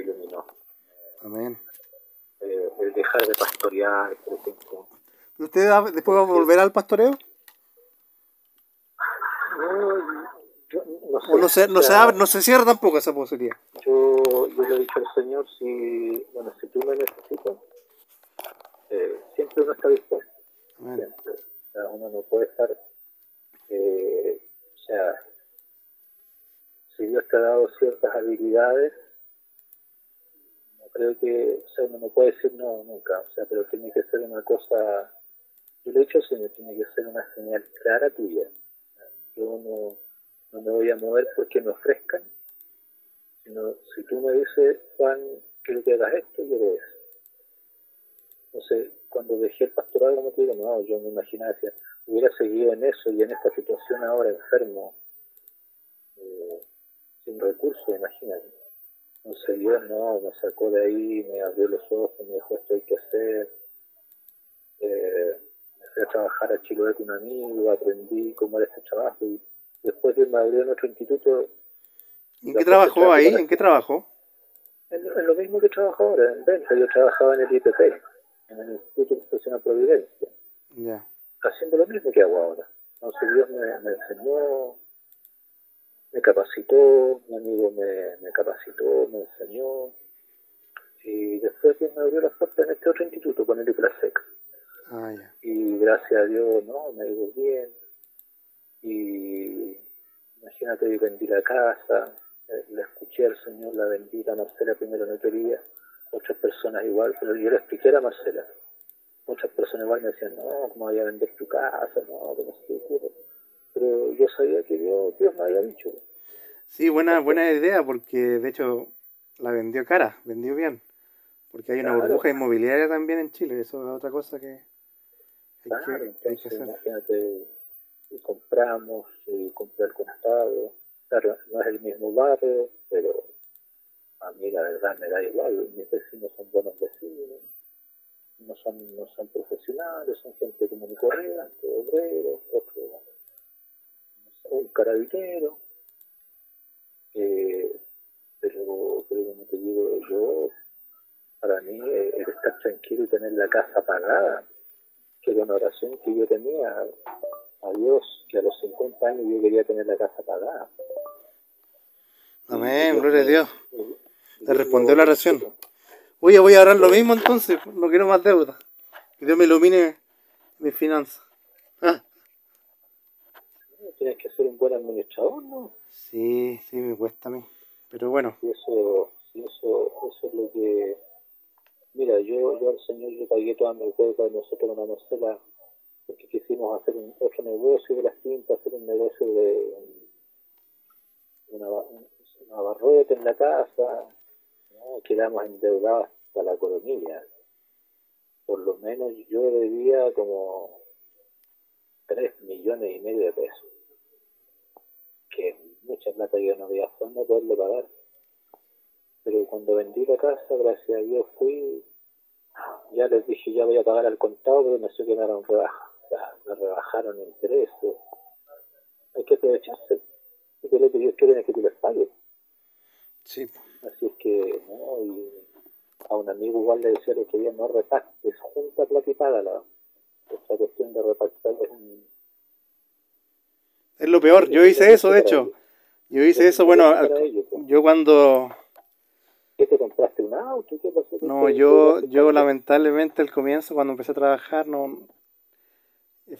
iluminó. Amén. Eh, el dejar de pastorear, por ejemplo. ¿Usted va- después va a volver al pastoreo? No, yo no sé. ¿O no se, no se abre, no se cierra tampoco esa posibilidad? Yo, yo le he dicho al Señor, si, bueno, si tú me necesitas, eh, siempre uno está dispuesto. Siempre. O sea, uno no puede estar, eh, o sea, si Dios te ha dado ciertas habilidades, creo que, o sea, uno no puede decir no nunca, o sea, pero tiene que ser una cosa, yo le he al Señor, tiene que ser una señal clara tuya. Yo no, no me voy a mover porque me ofrezcan, sino si tú me dices, Juan, quiero que hagas esto, yo lo eso. Entonces, cuando dejé el pastorado, como te digo, no, yo me imaginaba que hubiera seguido en eso y en esta situación ahora enfermo, eh, sin recursos, imagínate. Entonces Dios no, me sacó de ahí, me abrió los ojos, me dijo esto hay que hacer. Eh, me fui a trabajar a Chiloé con un amigo, aprendí cómo era este trabajo y después de me abrió en otro instituto ¿Y en qué trabajó ahí? ¿En qué trabajó? en, en lo mismo que trabajo ahora, en Venta, yo trabajaba en el IPP, en el Instituto Profesional Providencia, Ya. haciendo lo mismo que hago ahora. Entonces Dios me, me enseñó, me capacitó, mi amigo me, me capacitó, me enseñó, y después Dios me abrió las puertas en este otro instituto, con el IPLASEC. Ah, ya. Y gracias a Dios, ¿no? Me ha ido bien. Y imagínate, yo vendí la casa, eh, le escuché al Señor, la vendí, la Marcela primero no quería, otras personas igual, pero yo le expliqué a la Marcela. Muchas personas igual me decían, no, ¿cómo voy a vender tu casa? No, que no ocurre. Pero yo sabía que Dios, Dios me había dicho. Sí, buena, buena idea, porque de hecho la vendió cara, vendió bien. Porque hay una Claro. burbuja inmobiliaria también en Chile, eso es otra cosa que hay Claro, que, hay que entonces hacer. imagínate, compramos, y contado. Claro, no es el mismo barrio, pero a mí la verdad me da igual. Mis vecinos son buenos vecinos, no son, no son profesionales, son gente como mi corriente, obrero, otro, no sé, un carabinero. Eh, pero, pero como te digo, yo, para mí, eh, el estar tranquilo y tener la casa pagada, que era una oración que yo tenía a Dios, que a los 50 años yo quería tener la casa pagada. Amén, gloria a Dios. Te respondió la oración. Oye, voy a ahorrar lo mismo entonces, no quiero más deuda. Que Dios me ilumine mis finanzas. Tienes que ser un buen administrador, ¿no? Sí, sí, me cuesta a mí. Pero bueno, Y eso, y eso, eso es lo que... Mira, yo, yo al Señor le pagué toda mi deuda, nosotros con la Marcela, porque quisimos hacer un, otro negocio de las tintas, hacer un negocio de una, una barrota en la casa, ¿no? quedamos endeudados hasta la coronilla. Por lo menos yo debía como 3 millones y medio de pesos, que mucha plata que yo no había forma de poderle pagar. Pero cuando vendí la casa, gracias a Dios fui, ya les dije, ya voy a pagar al contado, pero me sé que me dieron rebaja. O sea, me rebajaron el intereses. Hay que aprovecharse. Lo que Dios quiere es que tú les pagues. sí. Así es que, ¿no? Y a un amigo igual le decía otro día, no repactes, junta plata y págala. Esta cuestión de repactar es un... Es lo peor, yo hice eso, de hecho. Yo hice eso, bueno, yo cuando... ¿Qué te compraste un auto? ¿Qué pasó? No, ¿Qué- yo, yo lamentablemente al comienzo, cuando empecé a trabajar, no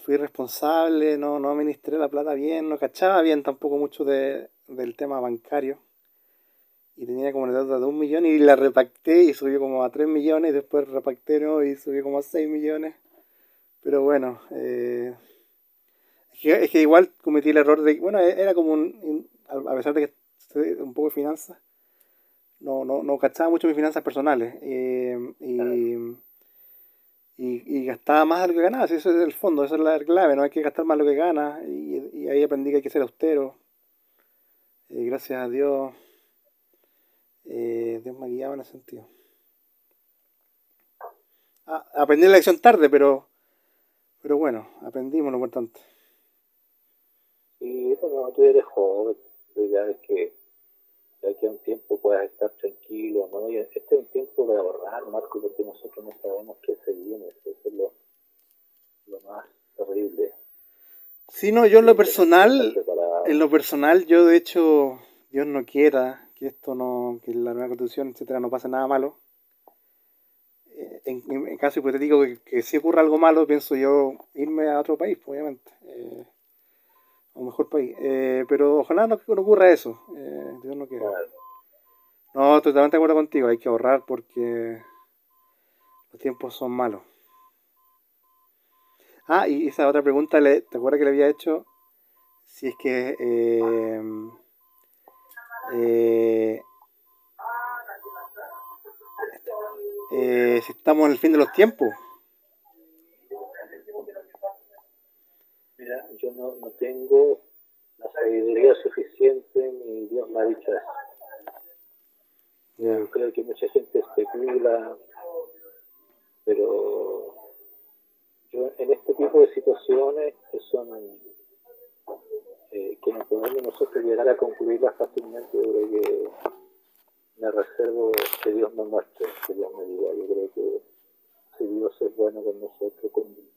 fui responsable, no, no administré la plata bien, no cachaba bien tampoco mucho de, del tema bancario. Y tenía como una deuda de un millón y la repacté y subió como a tres millones y después repacté ¿no? y subió como a seis millones. Pero bueno, eh, que, es que igual cometí el error de, bueno, era como un, a pesar de que un poco de finanzas, no, no, no cachaba mucho mis finanzas personales eh, y, y, y gastaba más de lo que ganaba, eso es el fondo, esa es la clave, no hay que gastar más de lo que gana y, y ahí aprendí que hay que ser austero. Eh, gracias a Dios, eh, Dios me guiaba en ese sentido. Ah, aprendí la lección tarde, pero, pero bueno, aprendimos lo importante. Y bueno, tú eres joven, tú ya ves que de aquí a un tiempo puedas estar tranquilo, ¿no? Y este es un tiempo de ahorrar, Marco, porque nosotros no sabemos qué se viene, eso es lo, lo más terrible. Sí, no, yo en lo personal, en lo personal, yo de hecho, Dios no quiera que esto no, que la nueva constitución, etcétera, no pase nada malo. Eh, en, en, caso hipotético que, que, si ocurra algo malo, pienso yo irme a otro país, obviamente. Eh, un mejor país. Eh, pero ojalá no, no ocurra eso. Eh, Dios no quiera. No, totalmente de acuerdo contigo. Hay que ahorrar porque los tiempos son malos. Ah, y esa otra pregunta, ¿te acuerdas que le había hecho? Si es que eh, eh, eh, si estamos en el fin de los tiempos. Mira, yo no, no tengo la sabiduría suficiente ni Dios me ha dicho eso. Yo creo que mucha gente especula, pero yo en este tipo de situaciones que son eh, que no podemos nosotros llegar a concluirlas fácilmente, creo que me reservo que Dios me muestre, que Dios me diga. Yo creo que si Dios es bueno con nosotros, con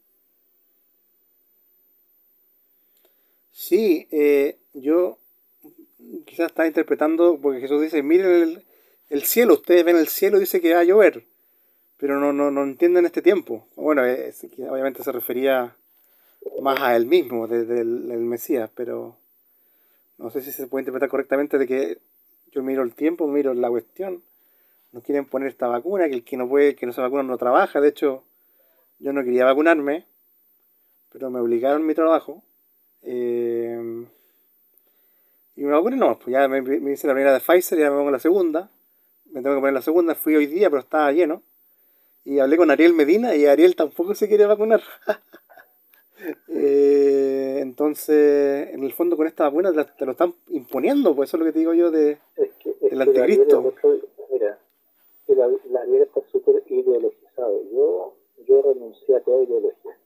Sí, eh, yo quizás estaba interpretando, porque Jesús dice, miren el, cielo, ustedes ven el cielo, dice que va a llover, pero no, no, no entienden este tiempo. Bueno, obviamente se refería más a él mismo, desde el, Mesías, pero no sé si se puede interpretar correctamente de que yo miro el tiempo, miro la cuestión. No quieren poner esta vacuna, que el que no puede, que no se vacuna no trabaja. De hecho, yo no quería vacunarme, pero me obligaron mi trabajo eh, y me vacuné, no, pues ya me, hice la primera de Pfizer, ya me pongo la segunda. Me tengo que poner la segunda, fui hoy día, pero estaba lleno. Y hablé con Ariel Medina y Ariel tampoco se quiere vacunar. eh, entonces, en el fondo con esta vacuna te, lo están imponiendo, pues eso es lo que te digo yo de, es que, del anticristo. mira, la, la Ariel está súper ideologizado. Yo, yo renuncié a toda ideología.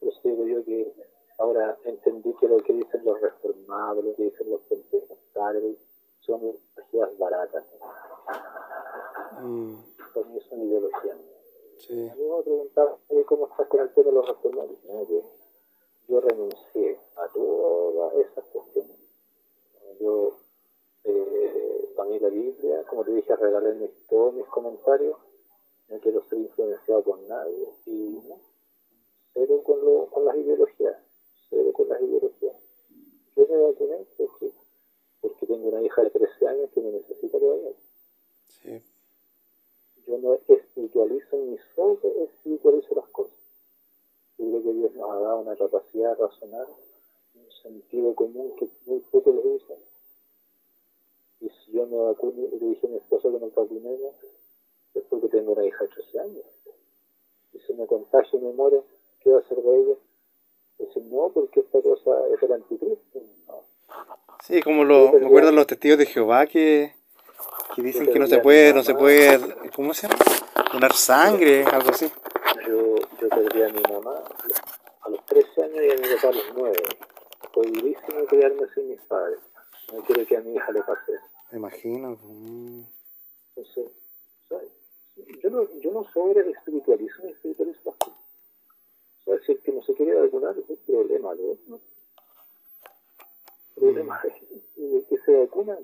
Pero digo yo que Ahora entendí que lo que dicen los reformados, lo que dicen los pentecostales, son ideologías baratas. Mm. Para mí son ideologías. Sí. A mí me preguntaba cómo estás con el tema de los reformados. No, yo, yo renuncié a todas esas cuestiones. Yo, eh, para mí la Biblia, como te dije, regalé mis, todos mis comentarios. No quiero ser influenciado por nadie. Y no, cero con, lo, con las ideologías con las ideologías. Yo me vacuné porque, porque tengo una hija de 13 años que me necesita todavía. Sí. Yo no espiritualizo ni solo espiritualizo las cosas. Yo creo que Dios nos ha dado una capacidad de razonar, un sentido común que muy poco lo usan. Y si yo me vacuno y le dije a mi esposa que nos vacunemos, es porque tengo una hija de 13 años. Y si me contagio y me muero, ¿qué va a hacer de ella? Dicen, no, porque esta cosa es el anticristo. Sí, como lo, me acuerdo los testigos de Jehová que, que dicen que no se puede, no se puede, ¿cómo se llama? Donar sangre, algo así. Yo, yo perdí a mi mamá a los 13 años y a mi papá a los 9. Fue durísimo quedarme sin mis padres. No quiero que a mi hija le pase eso. Me imagino. Mm. Entonces, yo no, yo no sobre espiritualizo ni espiritualizo las decir que no se quiere vacunar, es un problema de. ¿no? Problema de que se vacuna,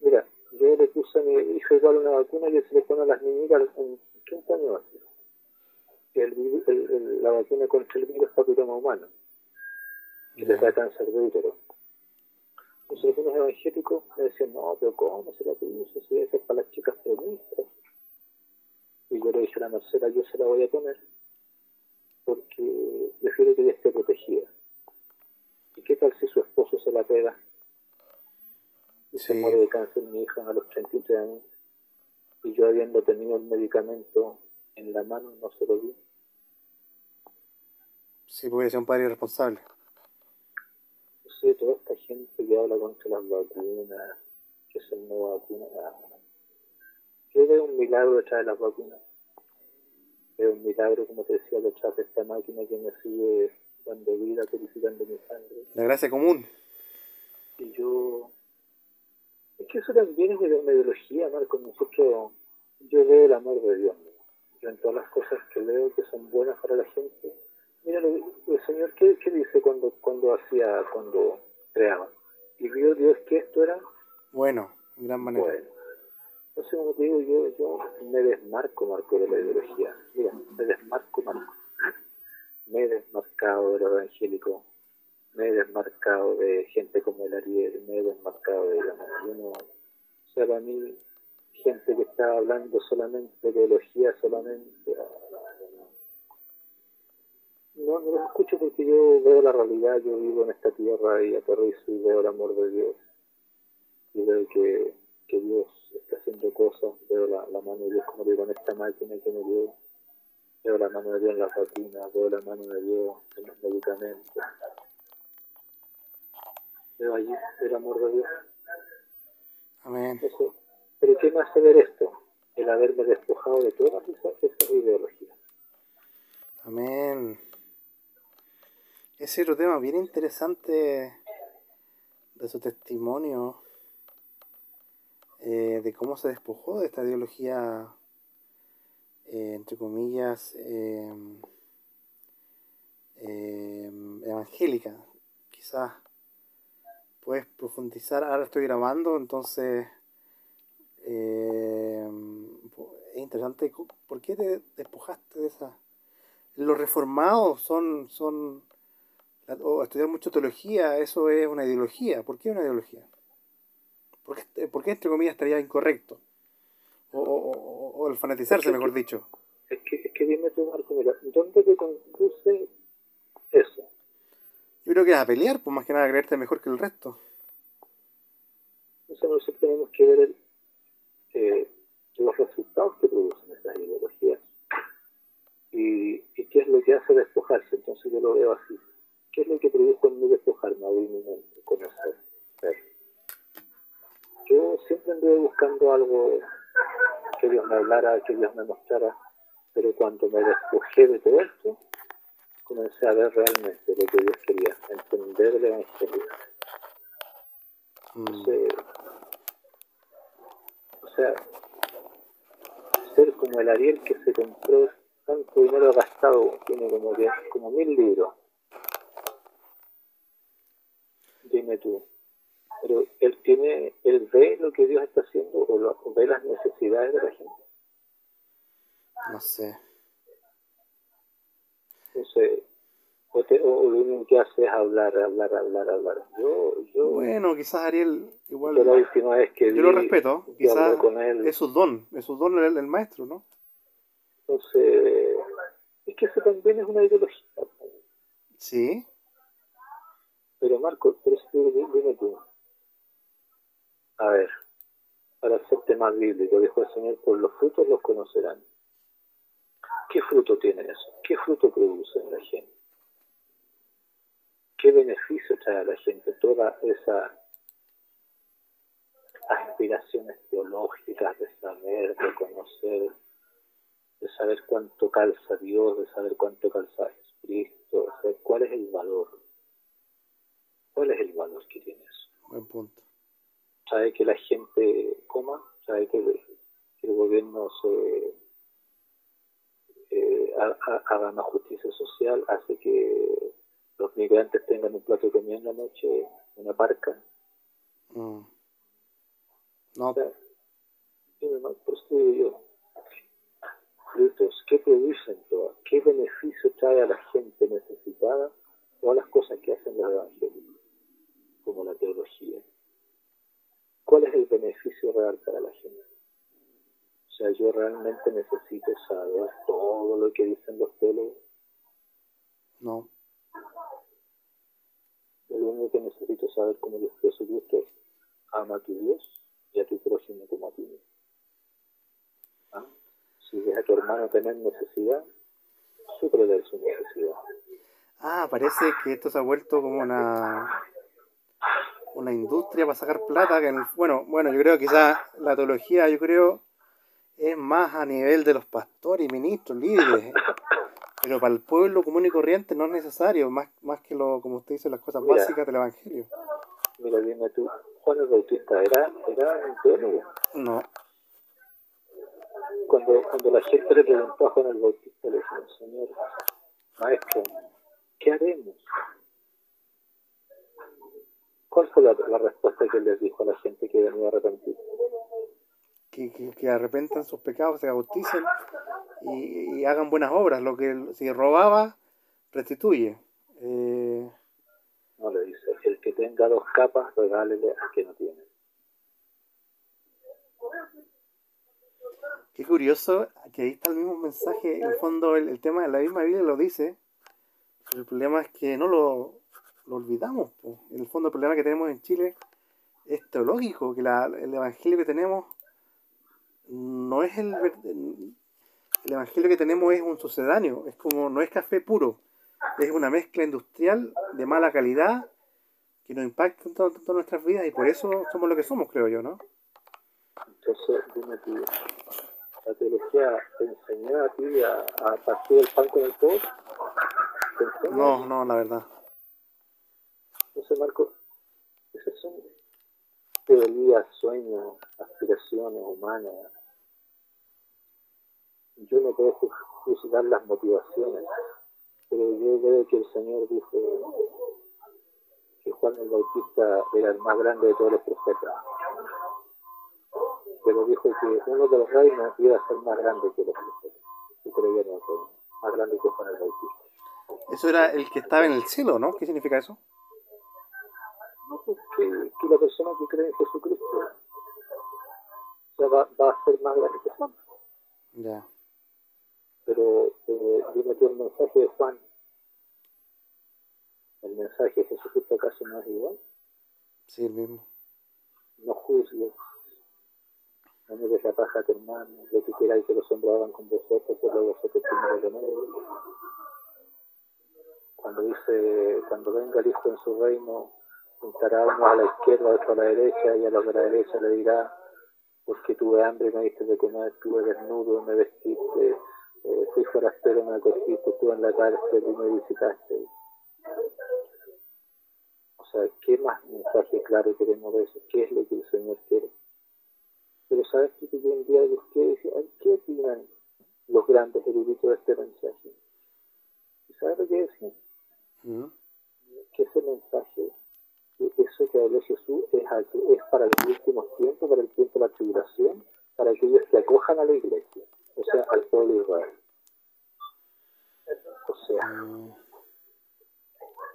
Mira, yo le puse a mi hijo igual una vacuna que se le pone a las niñitas en 30 años. El, el, el, la vacuna contra el virus papiloma humano, que le da cáncer de útero. Entonces algunos evangélicos me decían, no, pero ¿cómo se la puso? Si debe ser para las chicas feministas. Y yo le dije a la Marcela, yo se la voy a poner porque prefiere que ella esté protegida. ¿Y qué tal si su esposo se la pega? Y se muere de cáncer mi hija a los 33 años. Y yo habiendo tenido el medicamento en la mano no se lo di. Sí, porque ser un padre irresponsable. No sé, toda esta gente que habla contra las vacunas, que se no vacunan. ¿Qué ve un milagro detrás de las vacunas? Es un milagro, como te decía, detrás de esta máquina que me sigue dando vida, purificando mi sangre. La gracia común. Y yo, que eso también es de una ideología, Marco. Nosotros, yo veo el amor de Dios. Yo en todas las cosas que veo que son buenas para la gente. Mira, el Señor, ¿qué, qué dice cuando, cuando hacía, cuando creaba? Y vio Dios que esto era bueno, en gran manera. Bueno. Entonces, como te digo, yo, yo me desmarco, Marco, de la ideología. Mira, me desmarco, Marco. Me he desmarcado de lo evangélico. Me he desmarcado de gente como el Ariel. Me he desmarcado de la no, O sea, para mí, gente que está hablando solamente de ideología, solamente. No, no lo escucho porque yo veo la realidad, yo vivo en esta tierra y aterrizo y veo el amor de Dios. Y veo que, que Dios está haciendo cosas, veo la, mano de Dios, como digo, en esta máquina que me dio, veo la mano de Dios en las vacunas, veo la mano de Dios en los medicamentos, veo allí el amor de Dios. Amén. pero ¿qué me hace ver esto? El haberme despojado de todas esas, esas ideologías. Amén. Ese otro tema bien interesante de su testimonio eh, de cómo se despojó de esta ideología, eh, entre comillas, em, em, evangélica. Quizás puedes profundizar, ahora estoy grabando, entonces em, es interesante, ¿por qué te despojaste de esa? Los reformados son, son o estudiar mucho teología, eso es una ideología. ¿Por qué una ideología? ¿Por qué, por qué entre comillas estaría incorrecto? O, o, o el fanatizarse, mejor dicho. Es que, es que dime tú, Marco, mira, ¿dónde te conduce eso? Yo creo que es a pelear, pues más que nada creerte mejor que el resto. Eso nosotros tenemos que ver el, eh, los resultados que producen esas ideologías y, y qué es lo que hace despojarse. Entonces yo lo veo así. ¿Qué es lo que produjo en mí despojarme, mi mente, conocer? Yo siempre anduve buscando algo que Dios me hablara, que Dios me mostrara, pero cuando me despojé de todo esto, comencé a ver realmente lo que Dios quería, entender el Evangelio. Mm. o sea, ser como el Ariel que se compró tanto dinero gastado, tiene como, como mil libros. Dime tú, pero él tiene, él ve lo que Dios está haciendo o, ve las necesidades de la gente. No sé. Entonces, o, o, lo único que hace es hablar, hablar, hablar, hablar. Yo, yo, bueno, quizás Ariel igual. la última vez que yo lo respeto. Quizás con él, es su don, es su don el, el maestro, ¿no? Entonces, es que eso también es una ideología. Sí. Pero Marco, pero dime tú, a ver, para hacerte más bíblico, dijo el Señor, por los frutos los conocerán. ¿Qué fruto tiene eso? ¿Qué fruto produce en la gente? ¿Qué beneficio trae a la gente toda esa aspiraciones teológicas de saber, de conocer, de saber cuánto calza Dios, de saber cuánto calza Jesucristo, de saber cuál es el valor? ¿Cuál es el valor que tiene eso? Buen punto sabe que la gente coma, sabe que, el gobierno se eh, haga más justicia social, hace que los migrantes tengan un plato de comida en la noche, una parca. Mm. No. O sea, yo, frutos, ¿qué producen todas? ¿Qué beneficio trae a la gente necesitada? Todas las cosas que hacen los evangélicos, como la teología ¿Cuál es el beneficio real para la gente? O sea, yo realmente necesito saber todo lo que dicen los teólogos. No. Lo único que necesito saber como Dios Jesucristo es ama a tu Dios y a tu prójimo como a ti mismo. ¿Ah? Si ves a tu hermano tener necesidad, súprele su necesidad. Ah, parece que esto se ha vuelto como una una industria para sacar plata que bueno bueno yo creo que quizás la teología yo creo es más a nivel de los pastores ministros líderes pero para el pueblo común y corriente no es necesario más más que lo como usted dice las cosas básicas del evangelio Mira, dime tú, Juan el Bautista era, era un teólogo. No. Cuando, cuando la gente le preguntó a Juan el Bautista, le dijo, Señor, maestro, ¿qué haremos? ¿Cuál fue la, la, respuesta que les dijo a la gente que venía a arrepentir? Que, que, que arrepentan sus pecados, se bauticen y, y, hagan buenas obras. Lo que si robaba, restituye. Eh... No le dice, el que tenga dos capas, regálele al que no tiene. Qué curioso que ahí está el mismo mensaje. En el fondo, el, el tema de la misma Biblia lo dice. El problema es que no lo, lo olvidamos. Po. En el fondo, el problema que tenemos en Chile es teológico, que la, el evangelio que tenemos no es el, el evangelio que tenemos es un sucedáneo, es como no es café puro, es una mezcla industrial de mala calidad que nos impacta en todas nuestras vidas y por eso somos lo que somos, creo yo, ¿no? Entonces, dime tú, la teología te enseñó a ti a, a partir del pan con el todo? No, no, la verdad. Entonces, Marco, esas son teorías, sueños, aspiraciones humanas. Yo no puedo juzgar las motivaciones, pero yo veo que el Señor dijo que Juan el Bautista era el más grande de todos los profetas. Pero dijo que uno de los reinos iba a ser más grande que los profetas. Y creía en el más grande que Juan el Bautista. Eso era el que estaba en el cielo, ¿no? ¿Qué significa eso? No, que, que la persona que cree en Jesucristo sea, va, va, a ser más grande que Juan. Ya. Pero eh, dime que el mensaje de Juan, el mensaje de Jesucristo acaso no es igual. Sí, el mismo. No juzgues, no me la paja a tu hermano, lo que queráis que los hombres hagan con vosotros, pero vosotros primero con ellos. Cuando dice, cuando venga el Hijo en su reino, juntará uno a la izquierda, otro a la derecha, y a los de la derecha le dirá, porque tuve hambre y me diste de comer, tuve desnudo y me vestiste, eh, fui forastero y me acogiste, estuve en la cárcel y me visitaste. O sea, ¿qué más mensaje claro queremos de eso? ¿Qué es lo que el Señor quiere? Pero ¿sabes? Que yo un día y decía, ¿qué opinan los grandes eruditos de este mensaje? ¿Y sabes lo que decían? ¿Mm? Que ese mensaje eso que habló Jesús es, es para los últimos tiempos, para el tiempo de la tribulación, para aquellos que acojan a la iglesia, o sea, al pueblo de Israel. O sea,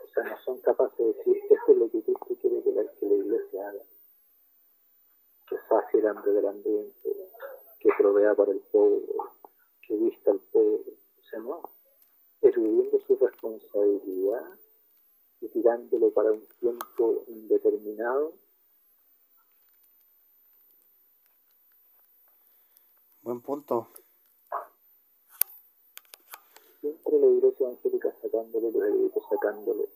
o sea, no son capaces de decir, esto es lo que Cristo quiere que la, que la iglesia haga. Que sacie el hambre del hambriento, que provea para el pobre, que vista al pobre. O sea, no, eludiendo su responsabilidad y tirándolo para un tiempo indeterminado. Buen punto. Siempre la iglesia evangélica sacándole los eruditos, sacándole,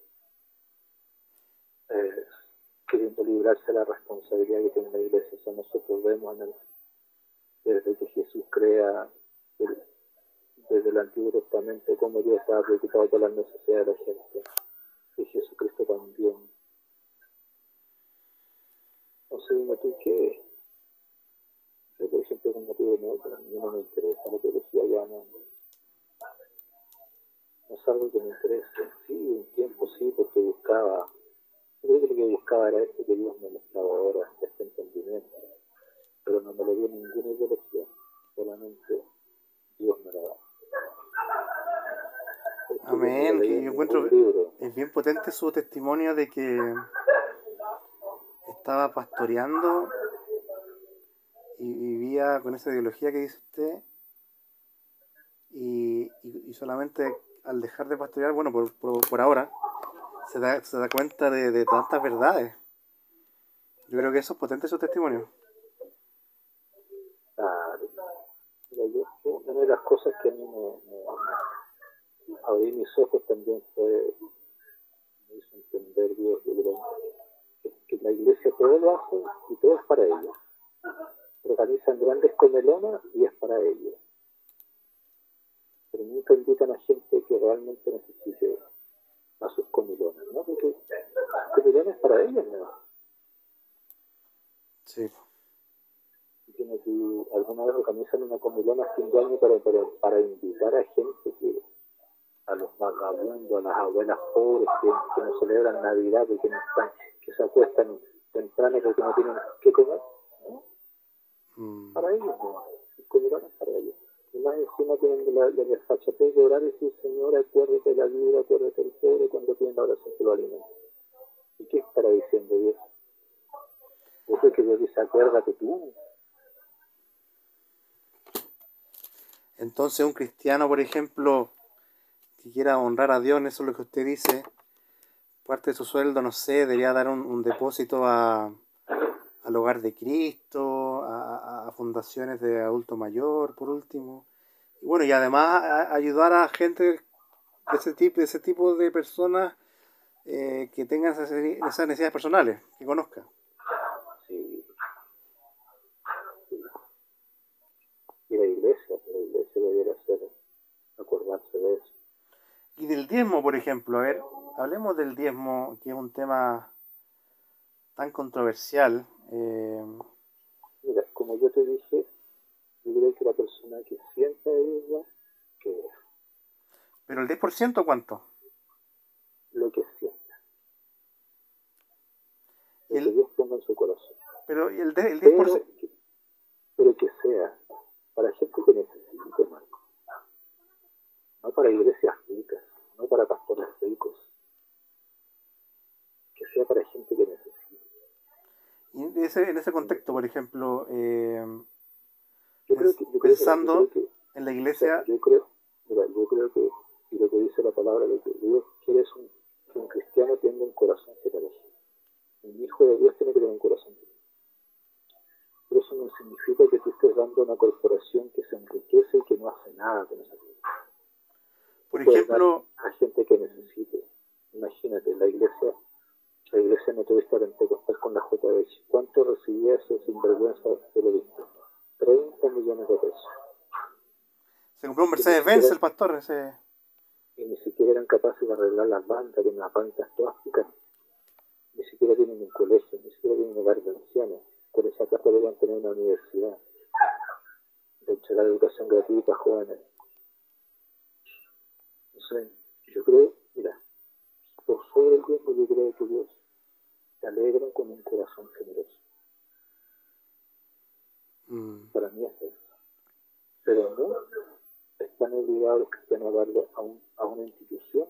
eh, queriendo librarse de la responsabilidad que tiene la iglesia. O sea, nosotros vemos en el, desde que Jesús crea el, desde el Antiguo Testamento cómo Dios estaba preocupado por las necesidades de la gente y Jesucristo también. No sé, dime tú qué. Yo, por ejemplo, como digo, no, a mí no me interesa la teología ya, no. No es algo que me interese. Sí, un tiempo sí, porque buscaba. Yo creo que lo que buscaba era esto que Dios me mostraba ahora, este entendimiento. Pero no me lo dio ninguna ideología, solamente Dios me lo da. Amén, que yo encuentro es bien potente su testimonio de que estaba pastoreando y vivía con esa ideología que dice usted y, y, y solamente al dejar de pastorear, bueno, por, por, por ahora, se da, se da cuenta de, de, tantas verdades. Yo creo que eso es potente su testimonio. Claro. Mira, yo, una de las cosas que a mí me, me abrí mis ojos también fue, me hizo entender Dios, que, que la iglesia todo lo hace y todo es para ellos. Organizan grandes comelonas y es para ellos. Pero nunca invitan a gente que realmente necesite a sus comilonas, ¿no? Porque comilones para ellos, ¿no? Sí. Que, alguna vez organizan una comilón a fin de año para, para, para invitar a gente que a los vagabundos, a las abuelas pobres que, que no celebran Navidad, que, no están, que se acuestan temprano porque no tienen qué comer. ¿no? Mm. Para ellos, no. Es para ellos. Y más encima tienen la, la desfachatez de orar y decir, Señor, acuérdate de la vida, acuérdate del pobre cuando piden la oración que lo alimenta. ¿Y qué estará diciendo Dios? Eso es que Dios dice, acuérdate tú. Entonces un cristiano, por ejemplo, que quiera honrar a Dios, eso es lo que usted dice, parte de su sueldo, no sé, debería dar un, un depósito a, al hogar de Cristo, a, a, fundaciones de adulto mayor, por último. Y bueno, y además a, ayudar a gente de ese tipo, de ese tipo de personas eh, que tengan esas, esas necesidades personales, que conozcan. Sí. Y la iglesia, la iglesia debería ser, acordarse de eso. Y del diezmo, por ejemplo, a ver, hablemos del diezmo, que es un tema tan controversial. Eh... Mira, como yo te dije, yo creo que la persona que sienta ella, que ¿Pero el 10% cuánto? Lo que sienta. Lo El- que Dios ponga en su corazón. Pero el, de- el 10%... Pero que, pero que sea para gente que necesite, Marco. No para iglesias ricas, no para pastores ricos. Que sea para gente que necesite. Y en ese, en ese contexto, por ejemplo, eh, Yo creo que, yo creo que- Pensando- yo creo que en la iglesia, yo creo, mira, yo creo que, y lo que dice la palabra, lo que Dios quiere es un, que un cristiano tenga un corazón generoso. Un hijo de Dios tiene que tener un corazón generoso. Pero eso no significa que tú estés dando a una corporación que se enriquece y que no hace nada con esa por ejemplo, A gente que necesite. Imagínate, la iglesia, la iglesia metodista pentecostal con la JH, ¿cuánto recibía ese sinvergüenza del obispo? 30 millones de pesos. se compró un Mercedes-Benz el pastor, ese... y ni siquiera eran capaces de arreglar las bandas, tienen las bandas todas. Ni siquiera tienen un colegio, ni siquiera tienen un hogar de ancianos. Con esa plata deberían tener una universidad, de entregar educación gratuita a jóvenes. Entonces, yo creo, mira, por sobre el tiempo yo creo que Dios se alegra con un corazón generoso. Mm, Para mí es eso. Pero no están obligados los cristianos a darle a, un, a una institución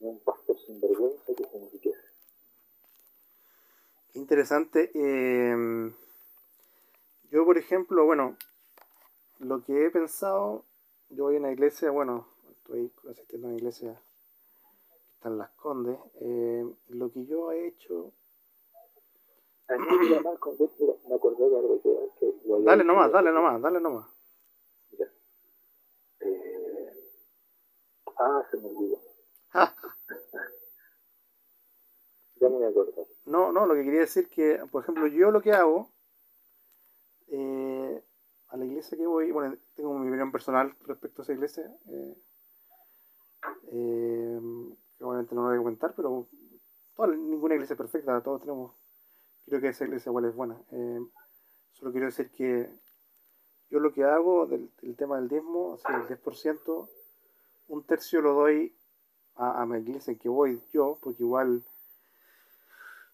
ni a un pastor sinvergüenza que se enriquece. qué interesante. Eh, yo, por ejemplo, bueno, lo que he pensado, yo voy a una iglesia, bueno, estoy asistiendo a una iglesia que está en Las Condes. eh, lo que yo he hecho... Me acordé de algo que, Dale nomás, dale nomás, dale nomás. Mira. Eh, ah, se me olvidó. Ya me voy a acordar. No, no, lo que quería decir que, por ejemplo, yo lo que hago, eh, a la iglesia que voy, bueno, tengo mi opinión personal respecto a esa iglesia, eh, eh, que obviamente no lo voy a comentar, pero toda- ninguna iglesia es perfecta, todos tenemos, creo que esa iglesia igual es buena. Eh, solo quiero decir que yo lo que hago del, tema del diezmo, o sea, el 10%, un tercio lo doy a, a mi iglesia que voy yo, porque igual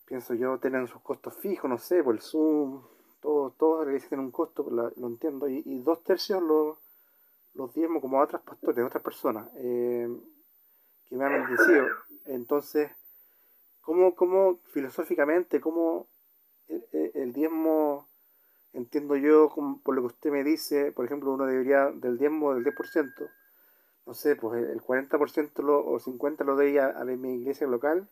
pienso yo, tienen sus costos fijos, no sé, por el Zoom, todo, todas las iglesias tienen un costo, la- lo entiendo, y, y dos tercios lo- los diezmo como a otras pastores, a otras personas eh, que me han bendecido. Entonces, ¿cómo, cómo filosóficamente, cómo el, el- el diezmo, entiendo yo, por lo que usted me dice, por ejemplo, uno debería del diezmo del 10%, no sé, pues el 40% lo, o 50% lo doy a, a mi iglesia local,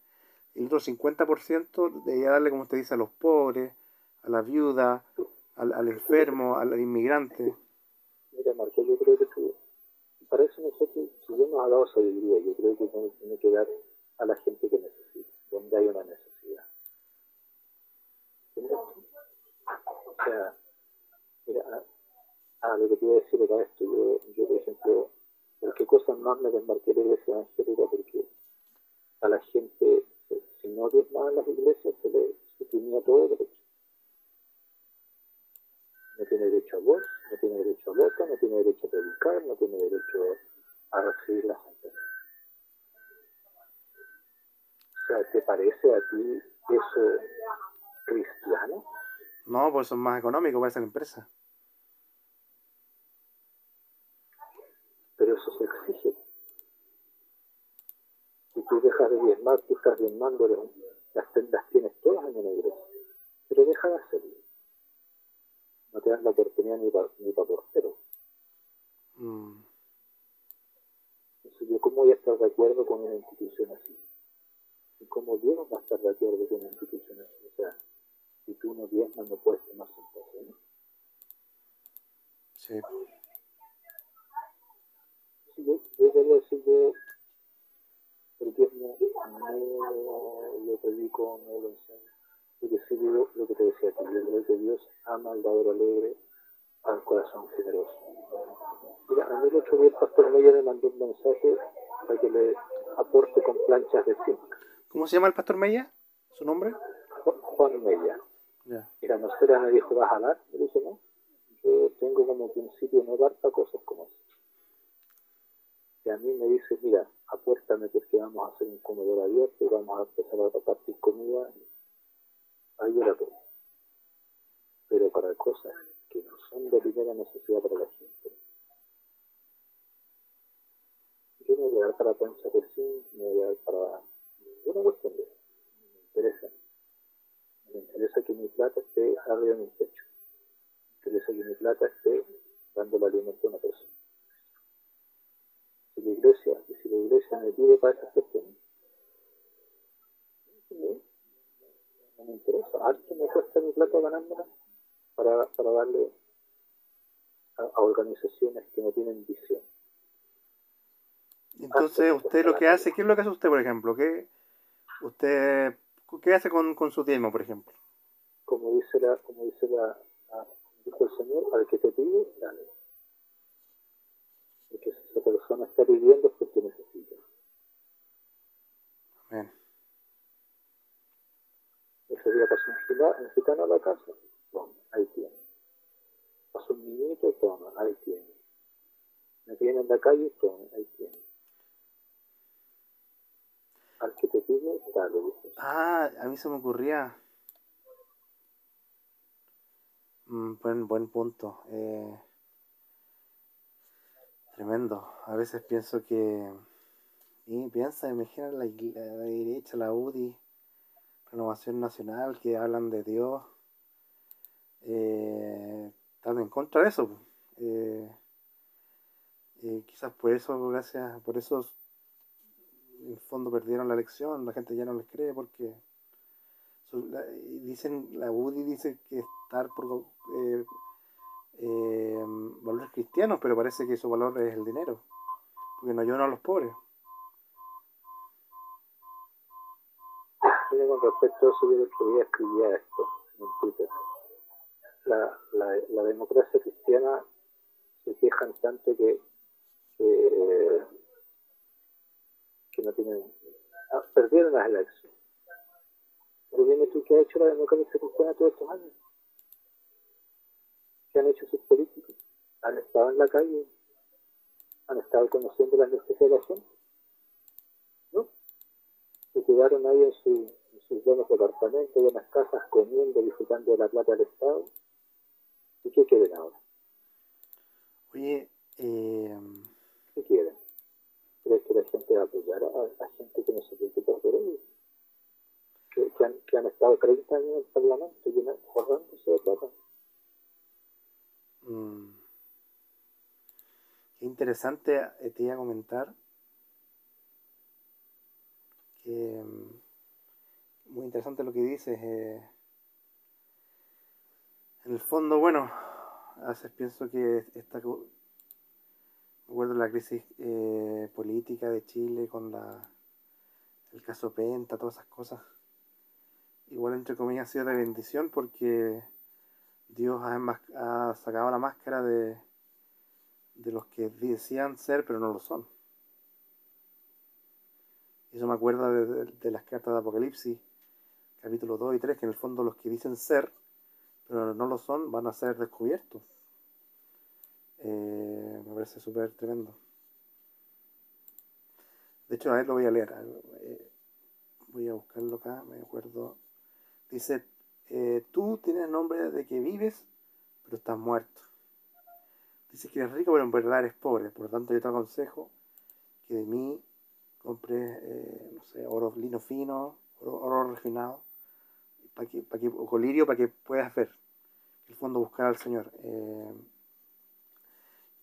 y el otro 50% debería darle, como usted dice, a los pobres, a la viuda, al, enfermo, al, inmigrante. Mira, Marco, yo creo que tú, para eso nosotros, si Dios nos ha dado sabiduría, yo creo que uno tiene que dar a la gente que necesita, donde hay una necesidad. O sea, mira, ah, lo que te iba a decir era esto, yo, yo por ejemplo, ¿por qué cosas más me en la iglesia evangélica? Porque a la gente, si no diezmaban las iglesias, se le tenía todo derecho. no tiene derecho a voz, no tiene derecho a voto, no tiene derecho a predicar, no tiene derecho a recibir la sentencia. O sea, ¿te parece a ti eso cristiano? No, pues son más económicos para esa empresa. Pero eso se exige. Si tú dejas de diezmar, tú estás diezmando las tendas tienes todas en una iglesia. Pero deja de hacerlo. No te dan la oportunidad ni para ni portero. Mm. Entonces, yo cómo voy a estar de acuerdo con una institución así. Y cómo Dios va a estar de acuerdo con una institución así. O sea, si tú no diezmas, no puedes tomar sentencia. ¿no? Sí. Sí, yo, decir que el diezmo no lo predico, no lo enseño. Porque sí digo lo que te decía aquí, yo creo que Dios ama al dador alegre, al corazón generoso. Mira, a mí el otro día el pastor Meyer me mandó un mensaje para que le aporte con planchas de zinc. ¿Cómo se llama el pastor Mella? ¿Su nombre? Juan Mella. Mira, no sé, me dijo, ¿vas a hablar? Dije, no. Yo tengo como principio no dar para cosas como eso. Y a mí me dice, mira, apuéstame porque vamos a hacer un comedor abierto y vamos a empezar a repartir comida. Ahí yo la pongo. Pero para cosas que no son de primera necesidad para la gente. Yo no voy a dar para plancha de zinc, no voy a dar para ninguna cuestión de. Me interesa me interesa que mi plata esté arriba de mi techo. Me interesa que mi plata esté dando el alimento a una persona. Si la iglesia, si la iglesia me pide para esas cuestiones, no me interesa. Harto me cuesta mi plata ganándola para, para darle a, a organizaciones que no tienen visión. Entonces, usted lo que hace, ¿qué es lo que hace usted, por ejemplo? ¿Qué usted ¿Qué hace con, con su diezmo, por ejemplo? Como dice la, como dice la, dijo el Señor, al que te pide, dale. Porque si esa persona está pidiendo es porque necesita. Amén. Pasó un gitano, un gitano a la casa, toma, ahí tiene. Pasó un niñito, toma, ahí tiene. Me viene en la calle, toma, ahí tiene al que. Ah, a mí se me ocurría. Mm, buen, buen punto. Eh, tremendo. A veces pienso que. Y piensa, imagina la, la derecha, la UDI, Renovación Nacional, que hablan de Dios. Eh, están en contra de eso. Eh, eh, quizás por eso, gracias, por eso en fondo perdieron la elección, la gente ya no les cree porque dicen, la UDI dice que estar por eh, eh, valores cristianos, pero parece que su valor es el dinero, porque no ayudan a los pobres. con respecto a eso, yo otro esto en Twitter. La, la, la democracia cristiana se quejan tanto que que no tienen, ah, perdieron las elecciones. Pero dime tú, ¿qué ha hecho la democracia cristiana todos estos años? ¿Qué han hecho sus políticos? ¿Han estado en la calle? ¿Han estado conociendo las necesidades de la gente? ¿No? Se quedaron ahí en, su, en sus buenos departamentos, en las casas, comiendo, disfrutando de la plata del Estado. ¿Y qué quieren ahora? Oye, eh... ¿qué quieren? ¿Crees que la gente va a apoyar a, gente que no se preocupa por ellos? Que, han, que han estado 30 años en el Parlamento y forrándose de plata. Mm. Qué interesante eh, te iba a comentar que mm, muy interesante lo que dices. Eh, en el fondo, bueno, a veces pienso que esta Recuerdo la crisis eh, política de Chile con la, el caso Penta, todas esas cosas. Igual, entre comillas, ha sido de bendición porque Dios ha, ha sacado la máscara de, de los que decían ser, pero no lo son. Eso me acuerda de, de, las cartas de Apocalipsis, capítulo 2 y 3, que en el fondo los que dicen ser, pero no lo son, van a ser descubiertos. Eh, me parece súper tremendo. De hecho, a ver, lo voy a leer. Eh, voy a buscarlo acá, me acuerdo. Dice, eh, tú tienes nombre de que vives, pero estás muerto. Dice que eres rico, pero en verdad eres pobre. Por lo tanto, yo te aconsejo que de mí compres, no sé, oro lino fino, oro, refinado, para que, para que, o colirio, para que puedas ver. El fondo, buscar al Señor.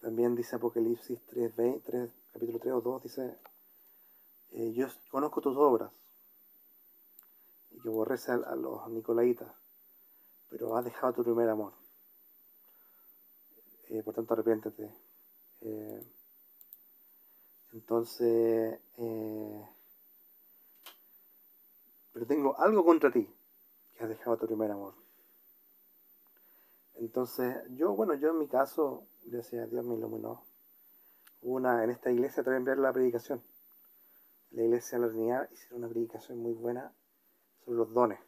También dice Apocalipsis 3, 3 capítulo 3 o 2, dice, eh, yo conozco tus obras y que aborrece a, los nicolaitas, pero has dejado tu primer amor. Eh, por tanto, arrepiéntete. Eh, entonces, pero tengo algo contra ti, que has dejado tu primer amor. Entonces, yo, bueno, yo en mi caso, gracias a Dios me iluminó. Una, en esta iglesia también ver la predicación. la iglesia de la Trinidad hicieron una predicación muy buena sobre los dones.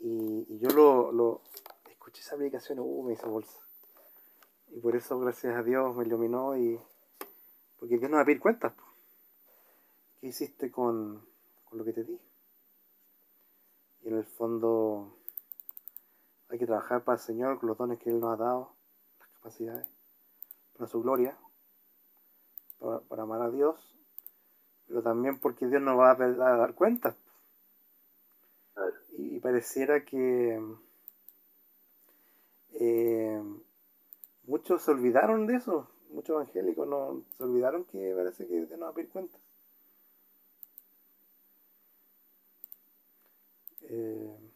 Y, yo lo, escuché esa predicación uh, me hizo bolsa. Y por eso, gracias a Dios, me iluminó y. Porque Dios nos va a pedir cuentas. ¿Qué hiciste con, con lo que te di? Y en el fondo hay que trabajar para el Señor con los dones que Él nos ha dado, capacidades, para su gloria, para, amar a Dios, pero también porque Dios nos va a, dar cuenta. Y, pareciera que eh, muchos se olvidaron de eso, muchos evangélicos no se olvidaron que parece que Dios nos va a pedir cuenta. Eh,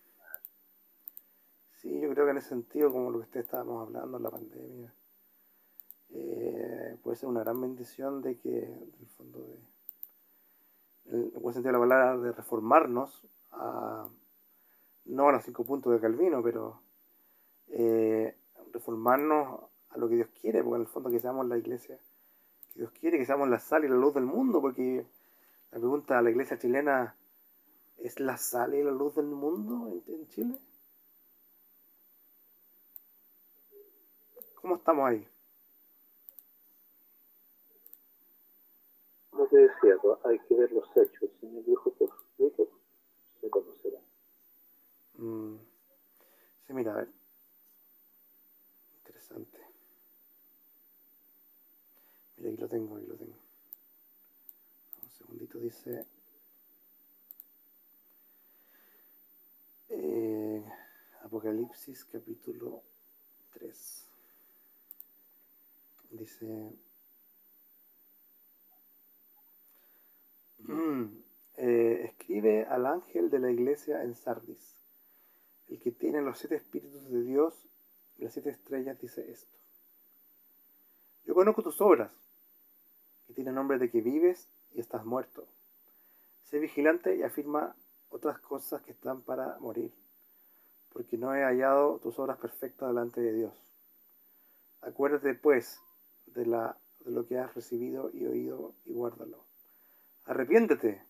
Sí, yo creo que en ese sentido, como lo que usted estábamos hablando, la pandemia, eh, puede ser una gran bendición de que, en el fondo, de, en el buen sentido de la palabra, de reformarnos a, no a los cinco puntos de Calvino, pero eh, reformarnos a lo que Dios quiere, porque en el fondo que seamos la iglesia que Dios quiere, que seamos la sal y la luz del mundo, porque la pregunta a la iglesia chilena, ¿es la sal y la luz del mundo en Chile? ¿Cómo estamos ahí? Como te decía, hay que ver los hechos. El Señor dijo que los se conocerán. Mm. Sí, mira, a ver. Interesante. Mira, aquí lo tengo, aquí lo tengo. Un segundito, dice... Eh, Apocalipsis capítulo 3 dice, eh, escribe al ángel de la iglesia en Sardis, el que tiene los siete espíritus de Dios y las siete estrellas, dice esto. Yo conozco tus obras, que tienen nombre de que vives y estás muerto. Sé vigilante y afirma otras cosas que están para morir, porque no he hallado tus obras perfectas delante de Dios. Acuérdate, pues, de, la, de lo que has recibido y oído y guárdalo. Arrepiéntete,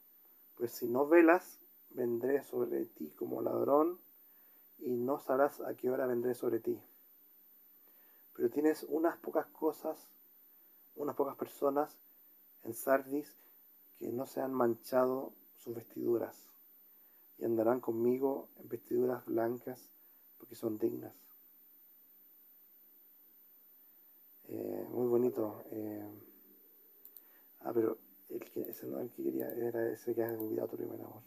pues si no velas, vendré sobre ti como ladrón y no sabrás a qué hora vendré sobre ti. Pero tienes unas pocas cosas, unas pocas personas en Sardis que no se han manchado sus vestiduras y andarán conmigo en vestiduras blancas porque son dignas. Eh, muy bonito. Eh, ah, pero el que, ese no el que quería, era ese que has olvidado tu primer amor.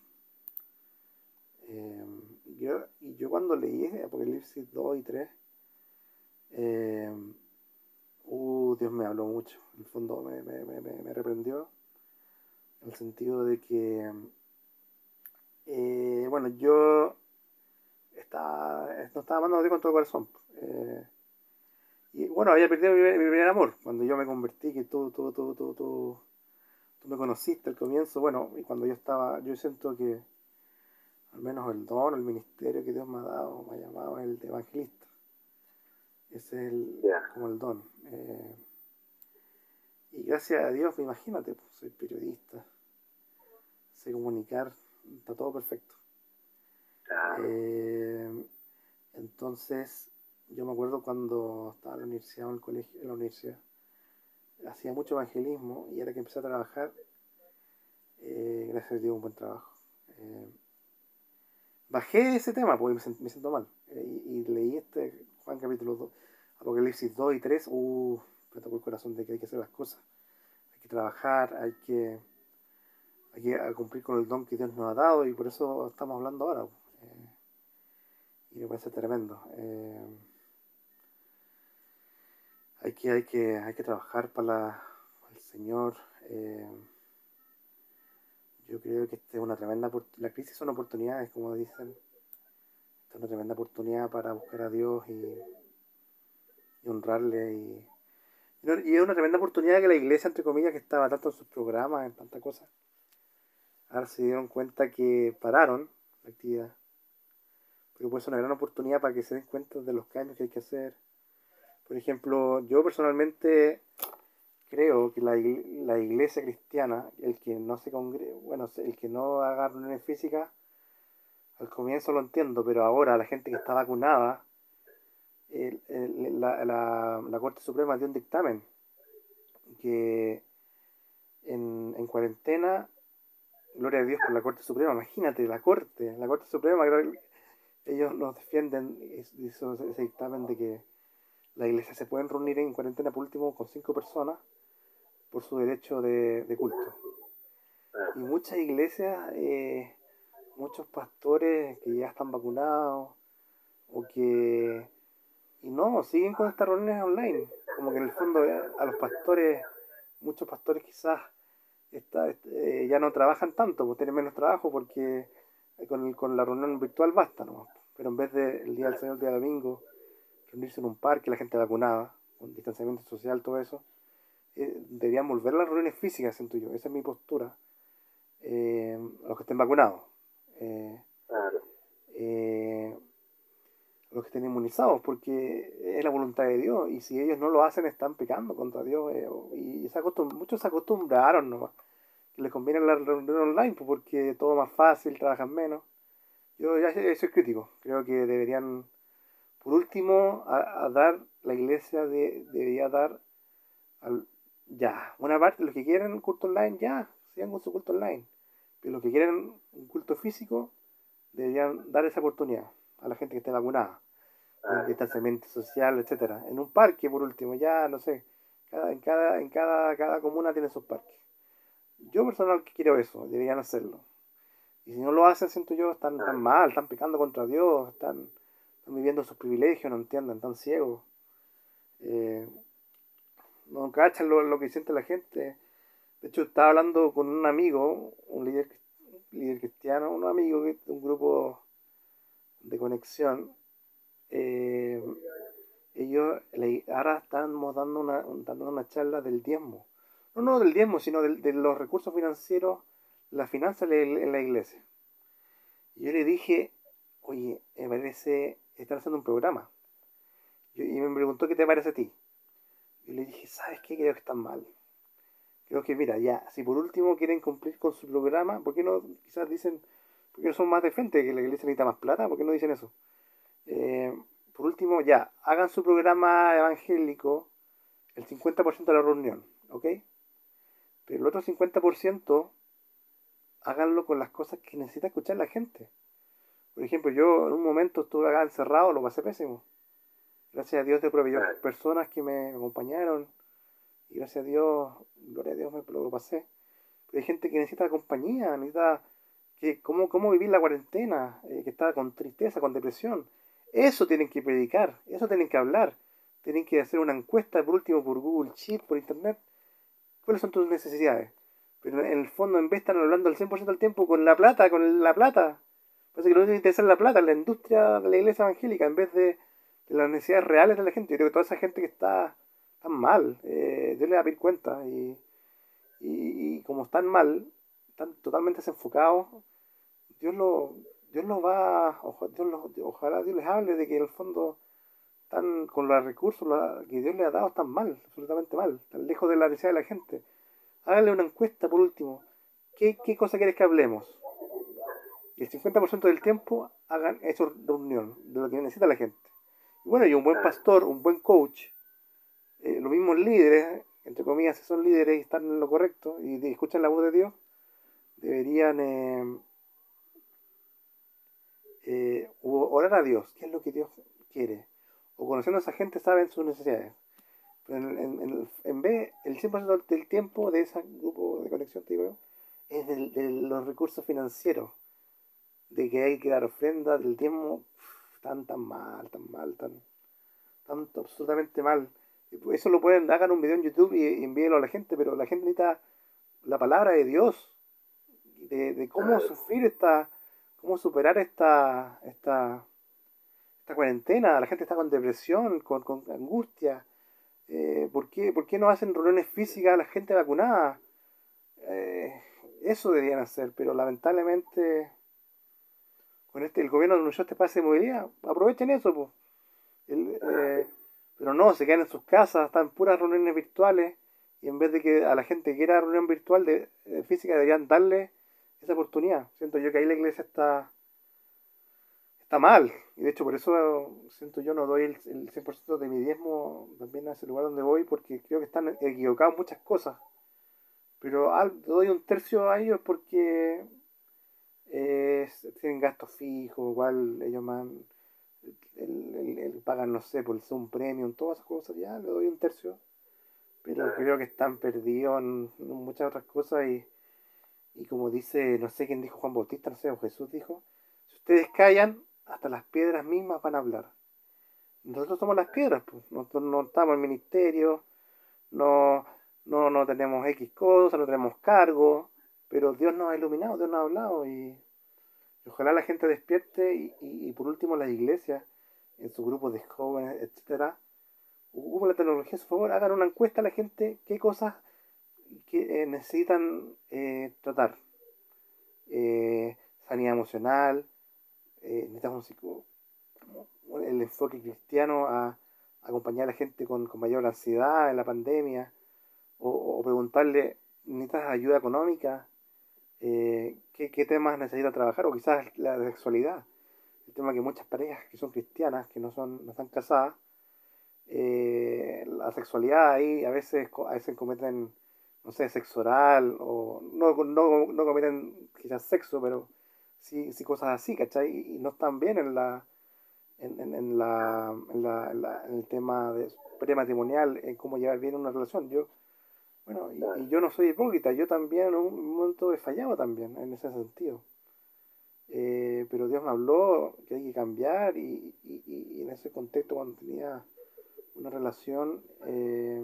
Eh, yo, y yo cuando leí Apocalipsis 2 y 3, uh, Dios me habló mucho. En el fondo me, me, me, me reprendió. En el sentido de que, bueno, yo estaba, no estaba amando a Dios con todo corazón. Y bueno, había perdido mi, primer amor. Cuando yo me convertí, que tú, tú, tú, tú, tú, tú me conociste al comienzo, bueno, y cuando yo estaba, yo siento que al menos el don, el ministerio que Dios me ha dado, me ha llamado, el de evangelista. Ese es el, como el don. Eh, y gracias a Dios, imagínate, pues, soy periodista, sé comunicar, está todo perfecto. Eh, Entonces, yo me acuerdo cuando estaba en la universidad, en el colegio, en la universidad, hacía mucho evangelismo y ahora que empecé a trabajar, eh, gracias a Dios, un buen trabajo. Eh, bajé ese tema porque me, siento mal. Eh, y, leí este Juan capítulo 2, Apocalipsis 2 y 3. Uh, me tocó el corazón de que hay que hacer las cosas. Hay que trabajar, hay que, hay que cumplir con el don que Dios nos ha dado y por eso estamos hablando ahora. y me parece tremendo hay que, hay que, hay que trabajar para, el Señor. Eh, yo creo que esta es una tremenda la crisis son oportunidades, como dicen. Esta es una tremenda oportunidad para buscar a Dios y, honrarle y, y es una tremenda oportunidad que la iglesia, entre comillas, que estaba tanto en sus programas, en tantas cosas, ahora se dieron cuenta que pararon la actividad. Porque puede ser una gran oportunidad para que se den cuenta de los cambios que hay que hacer por ejemplo, yo personalmente creo que la, iglesia cristiana, el que no se congre bueno, el que no haga reuniones físicas, al comienzo lo entiendo, pero ahora la gente que está vacunada, la, la, Corte Suprema dio un dictamen que en, en, cuarentena, gloria a Dios por la Corte Suprema, imagínate, la Corte, la Corte Suprema, ellos nos defienden, ese dictamen de que la iglesia se pueden reunir en cuarentena por último con cinco personas por su derecho de, culto. Y muchas iglesias, eh, muchos pastores que ya están vacunados o que... Y no, siguen con estas reuniones online. Como que en el fondo eh, a los pastores, muchos pastores quizás está, eh, ya no trabajan tanto, pues tienen menos trabajo porque con, con la reunión virtual basta, ¿no? Pero en vez del día del Señor, el día domingo, reunirse en un parque, la gente vacunada, con distanciamiento social, todo eso, eh, deberían volver a las reuniones físicas, siento yo. Esa es mi postura. Eh, a los que estén vacunados. Eh, los que estén inmunizados, porque es la voluntad de Dios. Y si ellos no lo hacen, están pecando contra Dios. y se muchos se acostumbraron ¿no? que les conviene la reunión online, pues, porque todo más fácil, trabajan menos. Yo ya soy crítico. Creo que deberían por último, a, dar, la iglesia debería dar al, ya, una parte, los que quieren culto online, ya, sigan con su culto online. Pero los que quieren un culto físico, deberían dar esa oportunidad a la gente que esté vacunada. El distanciamiento social, etcétera. En un parque, por último, ya, no sé, cada, en, cada, en cada, cada comuna tiene sus parques. Yo personalmente quiero eso, deberían hacerlo. Y si no lo hacen, siento yo, están tan mal, están pecando contra Dios, están viviendo sus privilegios, no entienden, tan ciegos. Eh, no cachan lo, que siente la gente. De hecho, estaba hablando con un amigo, un líder, líder cristiano, un amigo de un grupo de conexión. Eh, ellos ahora estamos dando una, dando una charla del diezmo. No, no del diezmo, sino de, los recursos financieros, la finanza en la iglesia. Yo le dije, oye, me parece están haciendo un programa. y me preguntó qué te parece a ti. Y le dije, ¿sabes qué? Creo que están mal. Creo que, mira, ya, si por último quieren cumplir con su programa, ¿por qué no quizás dicen, por qué no son más de frente, que la iglesia necesita más plata? ¿Por qué no dicen eso? Eh, por último, ya, hagan su programa evangélico el 50% de la reunión, ¿ok? Pero el otro 50% háganlo con las cosas que necesita escuchar la gente. Por ejemplo, yo en un momento estuve acá encerrado, lo pasé pésimo. Gracias a Dios te proveyó personas que me acompañaron. Y gracias a Dios, gloria a Dios, me lo pasé. Pero hay gente que necesita compañía, necesita que cómo, cómo vivir la cuarentena, eh, que está con tristeza, con depresión. Eso tienen que predicar, eso tienen que hablar. Tienen que hacer una encuesta, por último, por Google Sheet, por Internet. ¿Cuáles son tus necesidades? Pero en el fondo, en vez de estar hablando al 100% del tiempo con la plata, con la plata, Parece que lo que interesa es la plata, la industria de la iglesia evangélica, en vez de, las necesidades reales de la gente. Yo creo que toda esa gente que está tan mal, eh, Dios le va a pedir cuenta. Y, y, como están mal, están totalmente desenfocados, Dios lo, Dios lo va, ojalá Dios les hable de que en el fondo están con los recursos que Dios les ha dado, están mal, absolutamente mal, están lejos de la necesidad de la gente. Háganle una encuesta por último. ¿Qué, qué cosa quieres que hablemos? Y el 50% del tiempo hagan esa reunión, de lo que necesita la gente. Y bueno, y un buen pastor, un buen coach, eh, los mismos líderes, entre comillas, si son líderes y están en lo correcto y escuchan la voz de Dios, deberían eh, eh, orar a Dios, qué es lo que Dios quiere. O conociendo a esa gente saben sus necesidades. Pero en, en, vez, el 100% del tiempo de ese grupo de conexión, te digo es de los recursos financieros. De que hay que dar ofrenda del tiempo tan, tan mal, tan mal, tan, tanto absolutamente mal. Eso lo pueden, hagan un video en YouTube y, envíenlo a la gente, pero la gente necesita la palabra de Dios, de, cómo sufrir esta, cómo superar esta, esta, esta cuarentena. La gente está con depresión, con, con angustia. Eh, ¿por, qué, ¿por, qué, no hacen reuniones físicas a la gente vacunada? Eh, eso deberían hacer, pero lamentablemente este el gobierno anunció este pase de movilidad. Aprovechen eso, pues. pero no, se quedan en sus casas, están puras reuniones virtuales y en vez de que a la gente quiera reunión virtual de, física deberían darle esa oportunidad. Siento yo que ahí la iglesia está está mal. Y de hecho por eso siento yo no doy el, el 100% de mi diezmo también a ese lugar donde voy porque creo que están equivocados muchas cosas. Pero doy un tercio a ellos porque eh, tienen gastos fijos, igual ellos man, el, pagan, no sé, por el Zoom Premium, todas esas cosas, ya le doy un tercio. Pero creo que están perdidos en, muchas otras cosas y, y como dice, no sé quién dijo Juan Bautista, no sé, o Jesús dijo, si ustedes callan, hasta las piedras mismas van a hablar. Nosotros somos las piedras, pues. nosotros no estamos en el ministerio, no, no, no tenemos X cosas, no tenemos cargo, pero Dios nos ha iluminado, Dios nos ha hablado y, ojalá la gente despierte y, y, por último las iglesias, en sus grupos de jóvenes, etcétera, hubo la tecnología a su favor, hagan una encuesta a la gente qué cosas que, eh, necesitan eh, tratar. Eh, sanidad emocional, necesitamos el enfoque cristiano a, acompañar a la gente con, con mayor ansiedad en la pandemia, o, preguntarle, ¿necesitas ayuda económica? Eh, ¿qué, ¿qué, temas necesitas trabajar? O quizás la sexualidad. El tema que muchas parejas que son cristianas, que no, son, no están casadas, eh, la sexualidad ahí a veces, a veces cometen, no sé, sexo oral, o no, no, no cometen quizás sexo, pero sí, sí cosas así, ¿cachai? Y, no están bien en la, en, en, en, la, en, la, en, el tema de prematrimonial, en cómo llevar bien una relación. Yo bueno, y, yo no soy hipócrita, yo también en un momento he fallado también en ese sentido. Eh, pero Dios me habló que hay que cambiar y, en ese contexto cuando tenía una relación eh,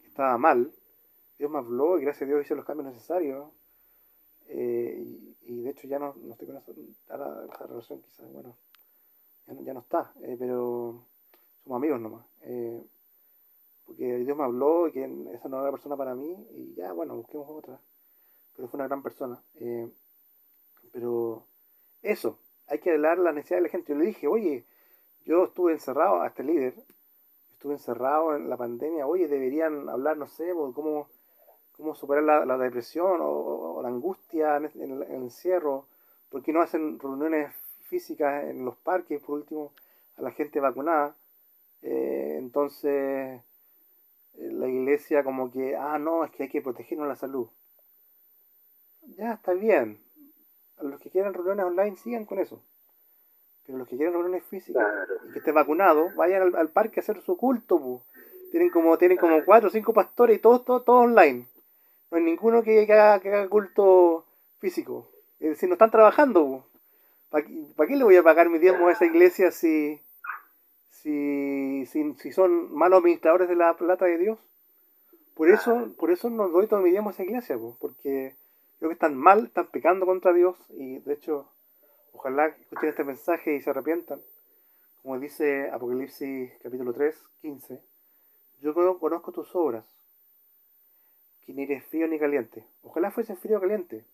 que estaba mal, Dios me habló y gracias a Dios hice los cambios necesarios. Eh, y, de hecho ya no, no estoy con esa, esa relación quizás, bueno, ya no, ya no está, pero somos amigos nomás porque Dios me habló y que esa no era la persona para mí y ya, bueno, busquemos otra. Pero fue una gran persona. Eh, pero eso, hay que hablar la necesidad de la gente. Yo le dije, oye, yo estuve encerrado, a este líder, estuve encerrado en la pandemia, oye, deberían hablar, no sé, cómo, cómo superar la, depresión o, la angustia en, el, encierro, por qué no hacen reuniones físicas en los parques, por último, a la gente vacunada. Eh, entonces, la iglesia como que, ah, no, es que hay que protegernos la salud. Ya, está bien. Los que quieran reuniones online sigan con eso. Pero los que quieran reuniones físicas y que estén vacunados, vayan al, parque a hacer su culto. Tienen como tienen como cuatro o cinco pastores y todos todo, todo online. No hay ninguno que, haga, que haga culto físico. Es decir, no están trabajando. ¿Para, qué le voy a pagar mi diezmo a esa iglesia si, si, si, son malos administradores de la plata de Dios. Por eso, por eso nos doy todo mi a esa iglesia, porque creo que están mal, están pecando contra Dios y de hecho, ojalá escuchen este mensaje y se arrepientan. Como dice Apocalipsis capítulo 3, 15, yo conozco tus obras, que ni eres frío ni caliente. Ojalá fuese frío o caliente,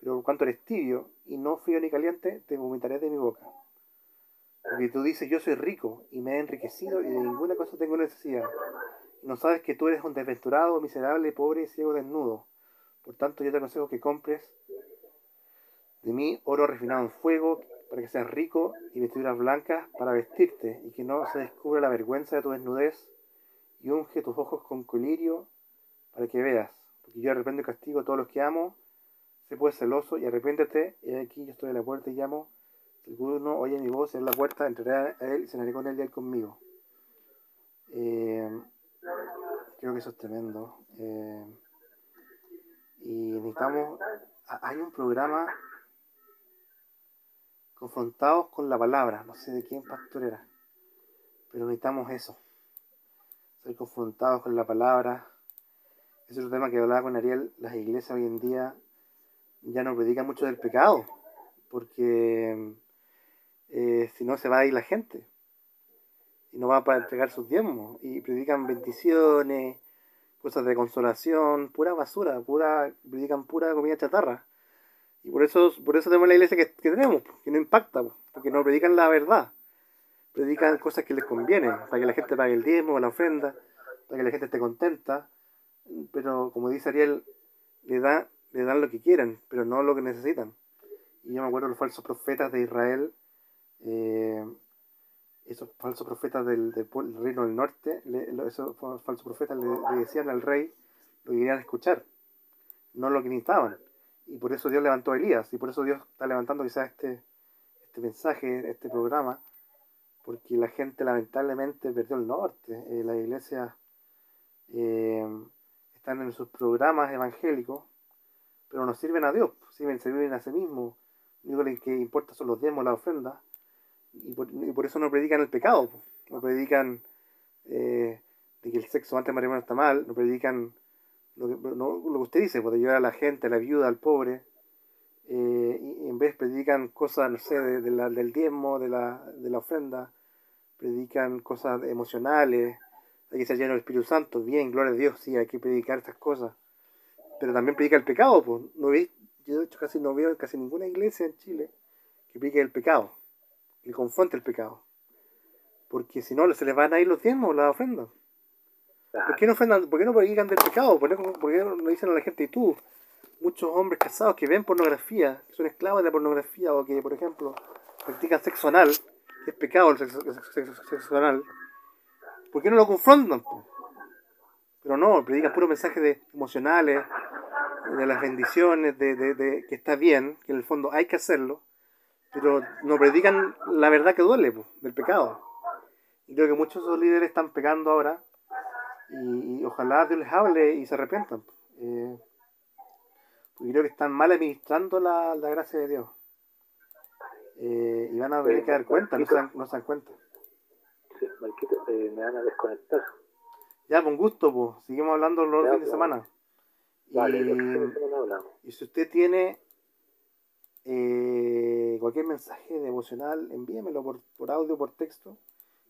pero cuanto eres tibio y no frío ni caliente, te vomitaré de mi boca. Porque tú dices, yo soy rico y me he enriquecido y de ninguna cosa tengo necesidad. no sabes que tú eres un desventurado, miserable, pobre, ciego, desnudo. Por tanto, yo te aconsejo que compres de mí oro refinado en fuego, para que seas rico y vestiduras blancas para vestirte, y que no se descubra la vergüenza de tu desnudez, y unge tus ojos con colirio para que veas, porque yo arrepiento y castigo a todos los que amo, sé pues celoso y arrepiéntete, y aquí yo estoy en la puerta y llamo, si alguno oye mi voz en la puerta, entraré a él y cenaré con él y él conmigo. Eh, creo que eso es tremendo. Eh, y necesitamos, hay un programa confrontados con la palabra, no sé de quién pastor era, pero necesitamos eso, ser confrontados con la palabra. Ese es otro tema que hablaba con Ariel, las iglesias hoy en día ya no predican mucho del pecado, porque eh, si no se va a ir la gente y no va para entregar sus diezmos y predican bendiciones, cosas de consolación, pura basura, pura predican pura comida chatarra. Y por eso, por eso tenemos la iglesia que, tenemos, que no impacta, porque no predican la verdad. Predican cosas que les conviene, para que la gente pague el diezmo la ofrenda, para que la gente esté contenta. Pero como dice Ariel, le, da, le dan lo que quieren, pero no lo que necesitan. Y yo me acuerdo de los falsos profetas de Israel, eh, esos falsos profetas del, reino del norte, esos falsos profetas le, le, decían al rey lo que querían escuchar, no lo que necesitaban y por eso Dios levantó a Elías, y por eso Dios está levantando quizás este, este mensaje, este programa, porque la gente lamentablemente perdió el norte. Eh, las iglesias eh, están en sus programas evangélicos, pero no sirven a Dios, sirven, sirven a sí mismos. Lo único que importa son los diezmos, las ofrendas, y por, eso no predican el pecado, no predican eh, de que el sexo antes de matrimonio está mal, no predican lo que, usted dice, puede ayudar a la gente, a la viuda, al pobre, eh, en vez predican cosas, no sé, de, del diezmo, de la, de la ofrenda, predican cosas emocionales, hay que ser lleno del Espíritu Santo, bien, gloria a Dios, sí, hay que predicar estas cosas, pero también predica el pecado, pues, no vi, yo de hecho casi no veo casi ninguna iglesia en Chile que predique el pecado, que confronte el pecado, porque si no se les van a ir los diezmos, las ofrendas. ¿Por qué no, ¿por qué no predican del pecado? ¿Por qué, no dicen a la gente, y tú, muchos hombres casados que ven pornografía, que son esclavos de la pornografía, o que, por ejemplo, practican sexo anal, que es pecado el sexo, anal, ¿por qué no lo confrontan? Pero no, predican puros mensajes de, emocionales, de las bendiciones, de, de, que está bien, que en el fondo hay que hacerlo, pero no predican la verdad que duele del pecado. Y creo que muchos de esos líderes están pecando ahora y, ojalá Dios les hable y se arrepientan. Eh, porque creo que están mal administrando la, la gracia de Dios. Eh, y van a tener que dar cuenta, no se, dan, no se dan cuenta. Sí, Marquito, eh, me van a desconectar. Ya, con gusto, pues. Seguimos hablando los fines de pues. semana. Vale, y, y si usted tiene eh, cualquier mensaje devocional, envíemelo por, por audio, por texto.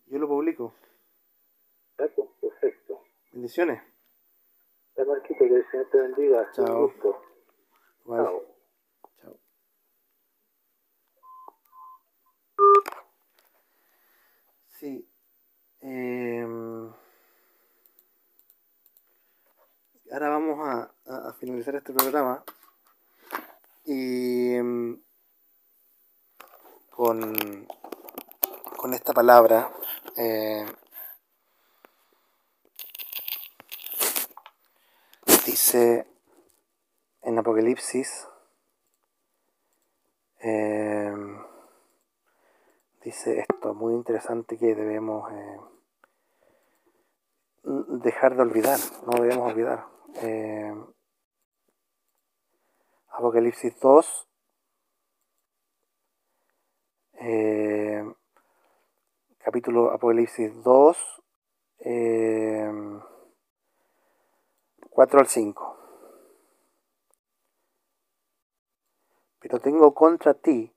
Yo lo publico. Perfecto. Bendiciones. La Marquita, que el Señor te bendiga. Chao. Chao. Chao. Sí. Em, ahora vamos a, a, finalizar este programa y em, con, con esta palabra. Eh, dice en Apocalipsis, em, dice esto muy interesante que debemos eh, dejar de olvidar, no debemos olvidar. Em, Apocalipsis 2, em, capítulo Apocalipsis 2, 4 al 5. Pero tengo contra ti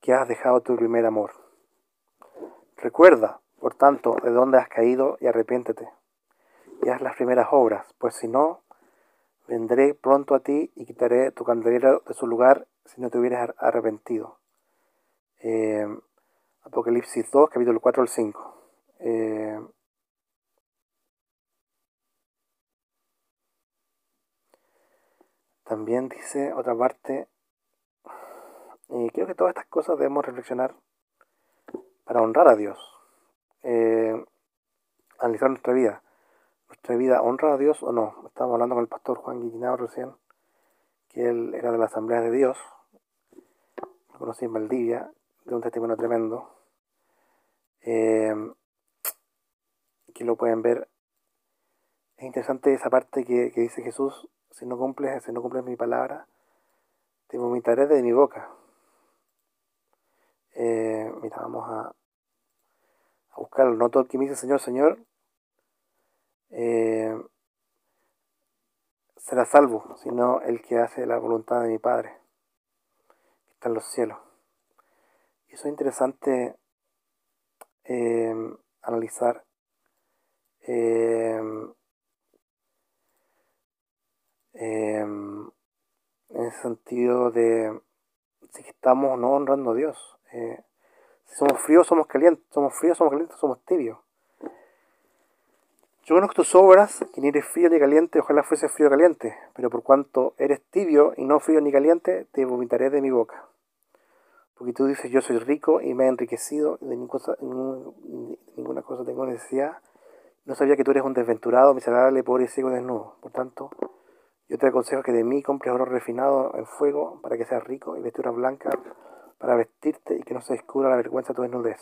que has dejado tu primer amor. Recuerda, por tanto, de dónde has caído y arrepiéntete. Y haz las primeras obras, pues si no, vendré pronto a ti y quitaré tu candelero de su lugar si no te hubieras arrepentido. Eh, Apocalipsis 2, capítulo 4 al 5. Eh, También dice otra parte, Y creo que todas estas cosas debemos reflexionar para honrar a Dios. Eh, analizar nuestra vida. ¿Nuestra vida honra a Dios o no? Estábamos hablando con el pastor Juan Guillinao recién, que él era de la Asamblea de Dios. Lo conocí en Valdivia, de un testimonio tremendo. Eh, que lo pueden ver. Es interesante esa parte que, que dice Jesús, si no cumples, si no cumples mi palabra, te vomitaré de mi boca. Eh, mira, vamos a, a buscarlo. No todo el que me dice Señor, Señor, eh, será salvo, sino el que hace la voluntad de mi Padre, que está en los cielos. Eso es interesante eh, analizar. Eh, en ese sentido de si estamos o no honrando a Dios. Eh, si somos fríos, somos calientes. Somos fríos, somos calientes, somos tibios. Yo conozco tus obras, que ni eres frío ni caliente, ojalá fuese frío o caliente, pero por cuanto eres tibio y no frío ni caliente, te vomitaré de mi boca. Porque tú dices, yo soy rico y me he enriquecido, de ninguna cosa, tengo necesidad. No sabía que tú eres un desventurado, miserable, pobre y ciego desnudo. Por tanto, yo te aconsejo que de mí compres oro refinado en fuego para que seas rico y vestiduras blancas para vestirte y que no se descubra la vergüenza de tu desnudez.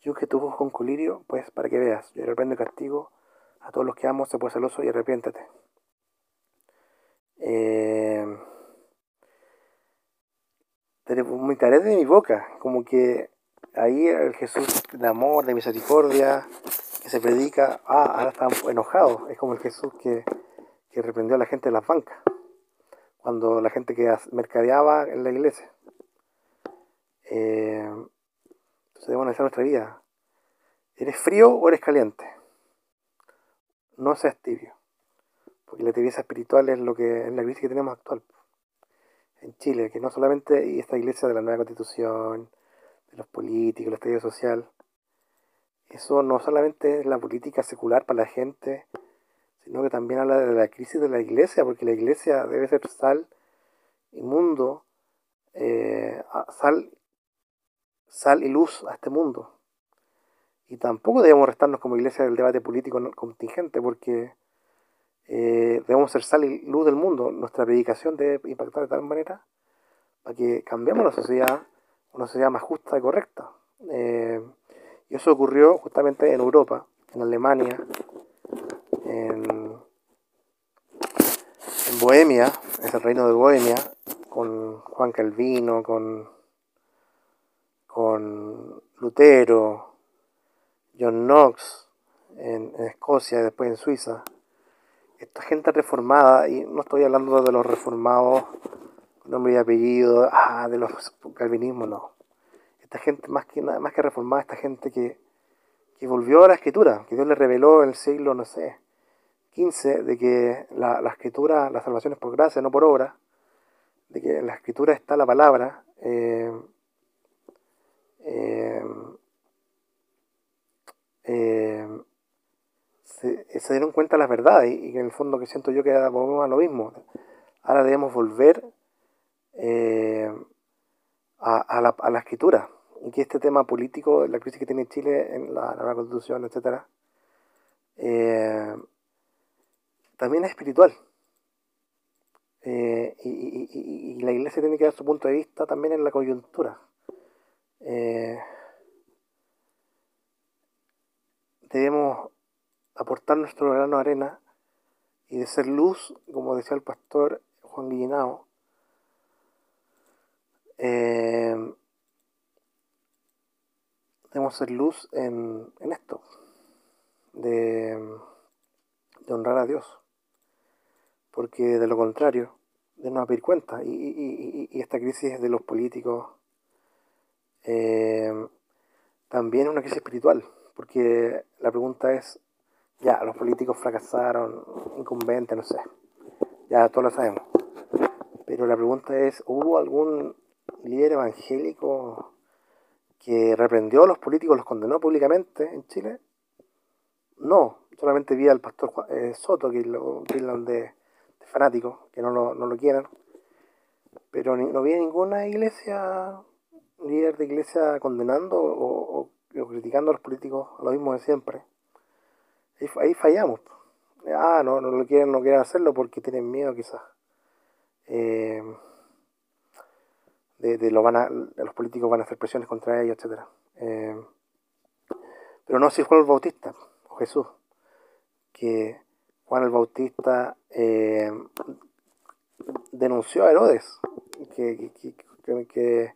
Yo que tu con colirio, pues para que veas, yo reprendo y castigo a todos los que amo, se puede celoso y arrepiéntete. Eh, te vomitaré de mi boca, como que ahí el Jesús de amor, de misericordia, que se predica, ah, ahora está enojado, es como el Jesús que que reprendió a la gente de las bancas, cuando la gente que mercadeaba en la iglesia. Eh, entonces debemos analizar nuestra vida. ¿Eres frío o eres caliente? No seas tibio, porque la tibieza espiritual es lo que es la crisis que tenemos actual en Chile, que no solamente esta iglesia de la nueva constitución, de los políticos, el estadio social, eso no solamente es la política secular para la gente, sino que también habla de la crisis de la iglesia, porque la iglesia debe ser sal y mundo, eh, sal, sal y luz a este mundo. Y tampoco debemos restarnos como iglesia del debate político contingente, porque eh, debemos ser sal y luz del mundo. Nuestra predicación debe impactar de tal manera para que cambiemos la sociedad, una sociedad más justa y correcta. Eh, y eso ocurrió justamente en Europa, en Alemania, en, Bohemia, es el reino de Bohemia, con Juan Calvino, con Lutero, John Knox, en, Escocia y después en Suiza. Esta gente reformada, y no estoy hablando de los reformados nombre y apellido, ah, de los calvinismos, no. Esta gente, más que, más que reformada, esta gente que, que volvió a la escritura, que Dios le reveló en el siglo, no sé, 15 de que la, escritura, la salvación es por gracia, no por obra, de que en la escritura está la palabra, eh, eh, eh, se, dieron cuenta las verdades y, en el fondo que siento yo que volvemos a lo mismo. Ahora debemos volver a, la, a, la, escritura y que este tema político, la crisis que tiene Chile en la nueva constitución, etcétera, también es espiritual. Eh, y, la iglesia tiene que dar su punto de vista también en la coyuntura. Eh, debemos aportar nuestro grano de arena y de ser luz, como decía el pastor Juan Guillinao, eh, debemos ser luz en, esto, de honrar a Dios porque de lo contrario, de no abrir cuenta. Y, esta crisis de los políticos eh, también es una crisis espiritual, porque la pregunta es, ya, los políticos fracasaron, incumbentes, no sé, ya todos lo sabemos. Pero la pregunta es, ¿hubo algún líder evangélico que reprendió a los políticos, los condenó públicamente en Chile? No, solamente vi al pastor eh, Soto, que lo tildan de fanáticos que no lo, no lo quieran. pero no vi ninguna iglesia, líder de iglesia condenando o, criticando a los políticos, a lo mismo de siempre. Ahí, fallamos. Ah, no, no lo quieren, no quieren hacerlo porque tienen miedo quizás. Eh, de, lo van a, los políticos van a hacer presiones contra ellos, etcétera. Eh, pero no si Juan el Bautista o Jesús, que Juan el Bautista eh, denunció a Herodes que, que,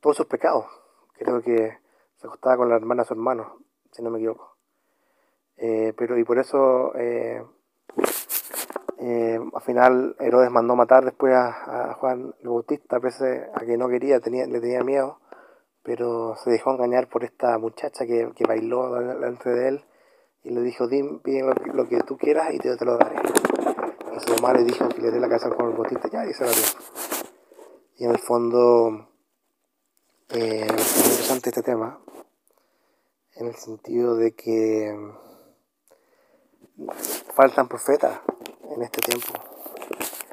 todos sus pecados. Creo que se acostaba con la hermana de su hermano, si no me equivoco. Eh, pero y por eso eh, eh, al final Herodes mandó matar después a, Juan el Bautista, pese a que no quería, tenía, le tenía miedo, pero se dejó engañar por esta muchacha que, bailó delante de él y le dijo, dime lo, que tú quieras y te, te lo daré. Y su mamá le dijo que le dé la casa a Juan el Bautista, ya, y se la dio. Y en el fondo eh, es interesante este tema, en el sentido de que faltan profetas en este tiempo,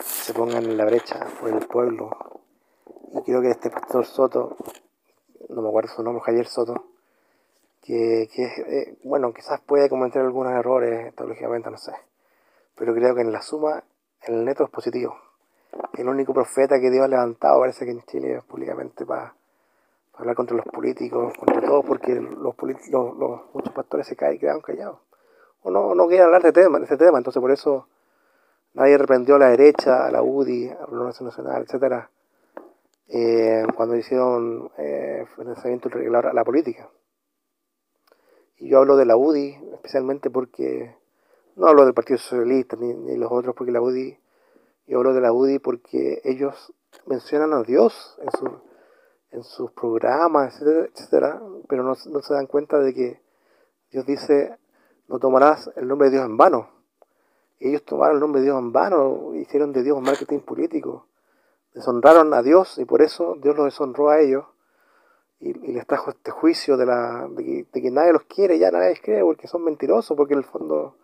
se pongan en la brecha por el pueblo. Y creo que este pastor Soto, no me acuerdo su nombre, Javier Soto, que, que eh, bueno, quizás puede cometer algunos errores teológicamente, no sé, pero creo que en la suma, el neto es positivo el único profeta que Dios ha levantado, parece que en Chile, públicamente para, hablar contra los políticos, contra todos, porque los, los, muchos pastores se caen y quedan callados. O no, no quieren hablar de, ese tema, entonces por eso nadie reprendió a la derecha, a la UDI, a la Organización Nacional, etcétera, eh, cuando hicieron eh, financiamiento irregular a la política. Y yo hablo de la UDI especialmente porque no hablo del Partido Socialista ni, ni los otros, porque la UDI y hablo de la UDI porque ellos mencionan a Dios en, su, en sus programas, etcétera, pero no, se dan cuenta de que Dios dice, tomarás el nombre de Dios en vano. ellos tomaron el nombre de Dios en vano, hicieron de Dios un marketing político, deshonraron a Dios y por eso Dios los deshonró a ellos y, les trajo este juicio de que, nadie los quiere, ya nadie les cree porque son mentirosos, porque en el fondo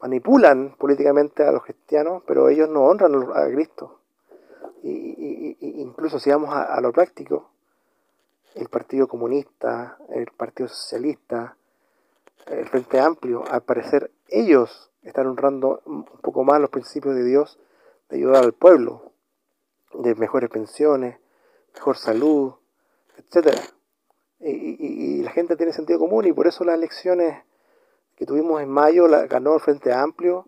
manipulan políticamente a los cristianos, pero ellos no honran a Cristo. Y, incluso si vamos a, lo práctico, el Partido Comunista, el Partido Socialista, el Frente Amplio, al parecer ellos están honrando un poco más los principios de Dios de ayudar al pueblo, de mejores pensiones, mejor salud, etc. Y, la gente tiene sentido común y por eso las elecciones que tuvimos en mayo la, ganó el Frente Amplio,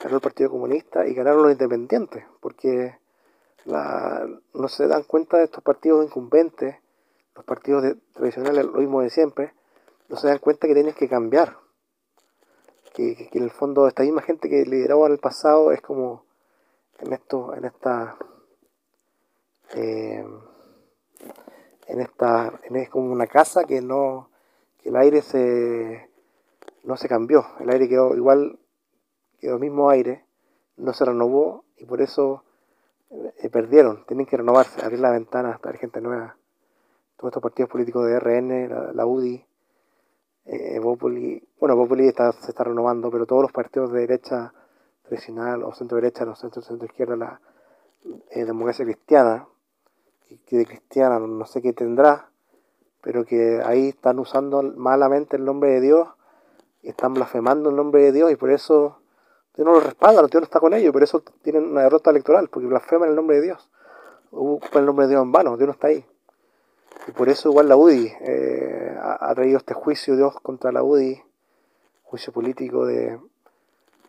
ganó el Partido Comunista y ganaron los independientes, porque no se dan cuenta de estos partidos incumbentes, los partidos tradicionales, lo mismo de siempre, no se dan cuenta que tienen que cambiar. Que, en el fondo esta misma gente que lideraba en el pasado es como en esto, en esta eh, en esta, es como una casa que no, que el aire se no se cambió, el aire quedó igual, quedó mismo aire, no se renovó y por eso eh, perdieron, tienen que renovarse, abrir la ventana, para gente nueva. Todos estos partidos políticos de RN, la, UDI, eh, bueno, Bopoli está, se está renovando, pero todos los partidos de derecha tradicional o centro derecha, no centro centro izquierda, la eh, democracia cristiana, que de cristiana no sé qué tendrá, pero que ahí están usando malamente el nombre de Dios están blasfemando el nombre de Dios y por eso Dios no lo respalda, Dios no está con ellos, por eso tienen una derrota electoral, porque blasfeman el nombre de Dios, ocupan el nombre de Dios en vano, Dios no está ahí. Y por eso igual la UDI eh, ha, traído este juicio Dios contra la UDI, juicio político de,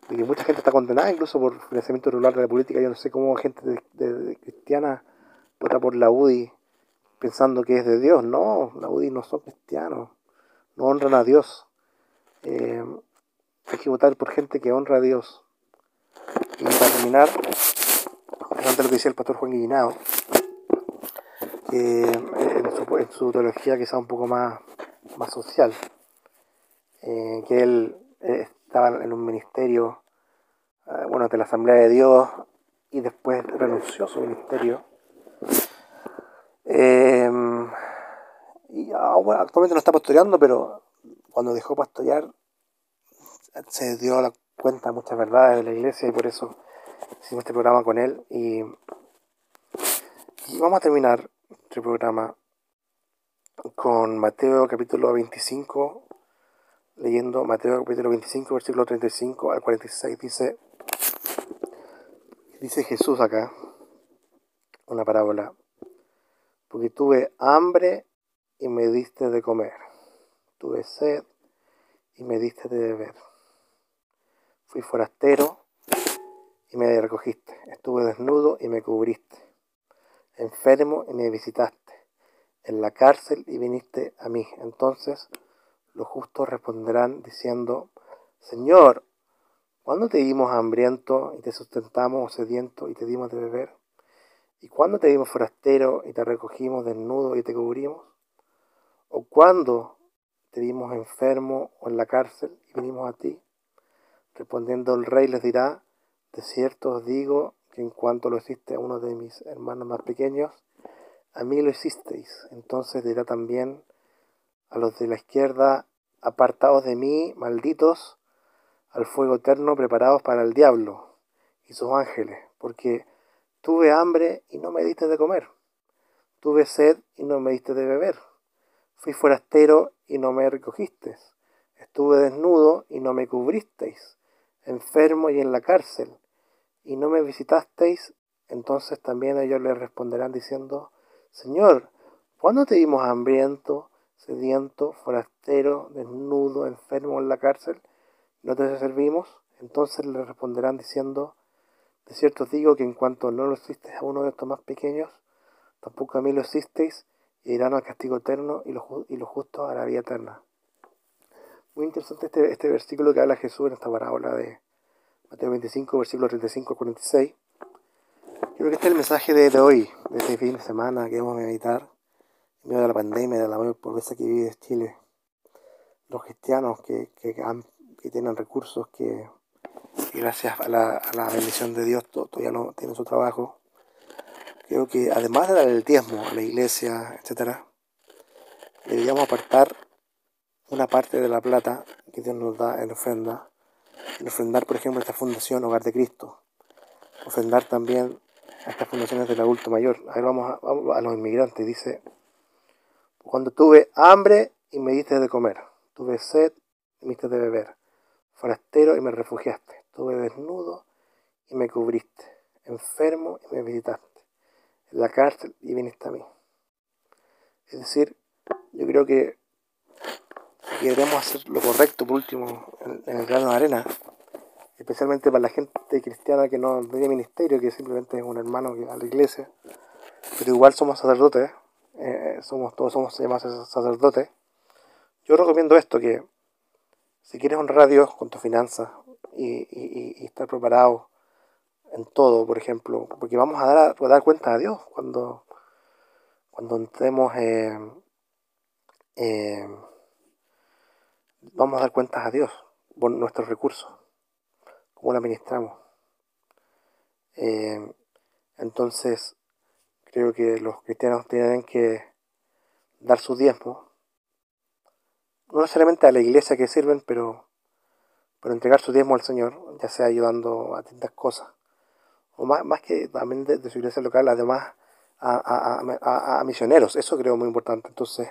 que mucha gente está condenada incluso por financiamiento regular de la política. Yo no sé cómo gente de, cristiana vota por la UDI pensando que es de Dios. No, la UDI no son cristianos, no honran a Dios. Eh, hay que votar por gente que honra a Dios. Y para terminar, interesante lo que decía el pastor Juan Guillinao, eh, en su, teología quizá un poco más, más social, eh, que él estaba en un ministerio, bueno, de la Asamblea de Dios, y después renunció a su ministerio. y ahora, actualmente no está pastoreando, pero cuando dejó pastorear, se dio la cuenta de muchas verdades de la iglesia y por eso hicimos este programa con él. Y Y vamos a terminar este programa con Mateo capítulo 25, leyendo Mateo capítulo 25, versículo 35 al 46. Dice, dice Jesús acá, una parábola, porque tuve hambre y me diste de comer, tuve sed y me diste de beber, fui forastero y me recogiste, estuve desnudo y me cubriste, enfermo y me visitaste en la cárcel y viniste a mí. Entonces los justos responderán diciendo, Señor, ¿cuándo te dimos hambriento y te sustentamos o sediento y te dimos de beber? ¿Y cuándo te dimos forastero y te recogimos desnudo y te cubrimos? ¿O cuándo te dimos enfermo o en la cárcel y vinimos a ti? Respondiendo el rey les dirá, de cierto os digo que en cuanto lo hiciste a uno de mis hermanos más pequeños, a mí lo hicisteis. Entonces dirá también a los de la izquierda, apartados de mí, malditos, al fuego eterno preparados para el diablo y sus ángeles, porque tuve hambre y no me diste de comer, tuve sed y no me diste de beber, fui forastero y no me recogisteis, estuve desnudo y no me cubristeis, enfermo y en la cárcel, y no me visitasteis, entonces también ellos le responderán diciendo, Señor, ¿cuándo te vimos hambriento, sediento, forastero, desnudo, enfermo en la cárcel? ¿No te servimos? Entonces le responderán diciendo, de cierto os digo que en cuanto no lo hicisteis a uno de estos más pequeños, tampoco a mí lo hicisteis, y irán al castigo eterno y los, justos a la vida eterna. Muy interesante este, este versículo que habla Jesús en esta parábola de Mateo 25, versículo 35 al 46 Creo que este es el mensaje de, hoy, de este fin de semana que vamos a meditar en medio de la pandemia, de la pobreza que vive Chile. Los cristianos que, que, tienen recursos, que, gracias a la, bendición de Dios todavía no tienen su trabajo. Creo que además de dar el diezmo a la iglesia, etcétera, deberíamos apartar una parte de la plata que Dios nos da en ofrenda, en ofrendar, por ejemplo, esta fundación Hogar de Cristo, ofrendar también a estas fundaciones del adulto mayor. A ver, vamos a, los inmigrantes. Dice, cuando tuve hambre y me diste de comer, tuve sed y me diste de beber, forastero y me refugiaste, estuve desnudo y me cubriste, enfermo y me visitaste, en la cárcel y viniste a mí. Es decir, yo creo que queremos hacer lo correcto, por último, en el grano de arena, especialmente para la gente cristiana que no tiene ministerio, que simplemente es un hermano que a la iglesia, pero igual somos sacerdotes, eh, somos, todos somos llamados sacerdotes. Yo recomiendo esto, que si quieres honrar a Dios con tus finanzas y, estar preparado en todo, por ejemplo, porque vamos a dar, a dar cuenta a Dios cuando, cuando entremos, eh, eh, vamos a dar cuentas a Dios por nuestros recursos cómo la administramos. Eh, entonces, creo que los cristianos tienen que dar su diezmo, no necesariamente a la iglesia que sirven, pero, pero entregar su diezmo al Señor, ya sea ayudando a distintas cosas, o más, más que también de, su iglesia local, además a, a, misioneros, eso creo muy importante. Entonces,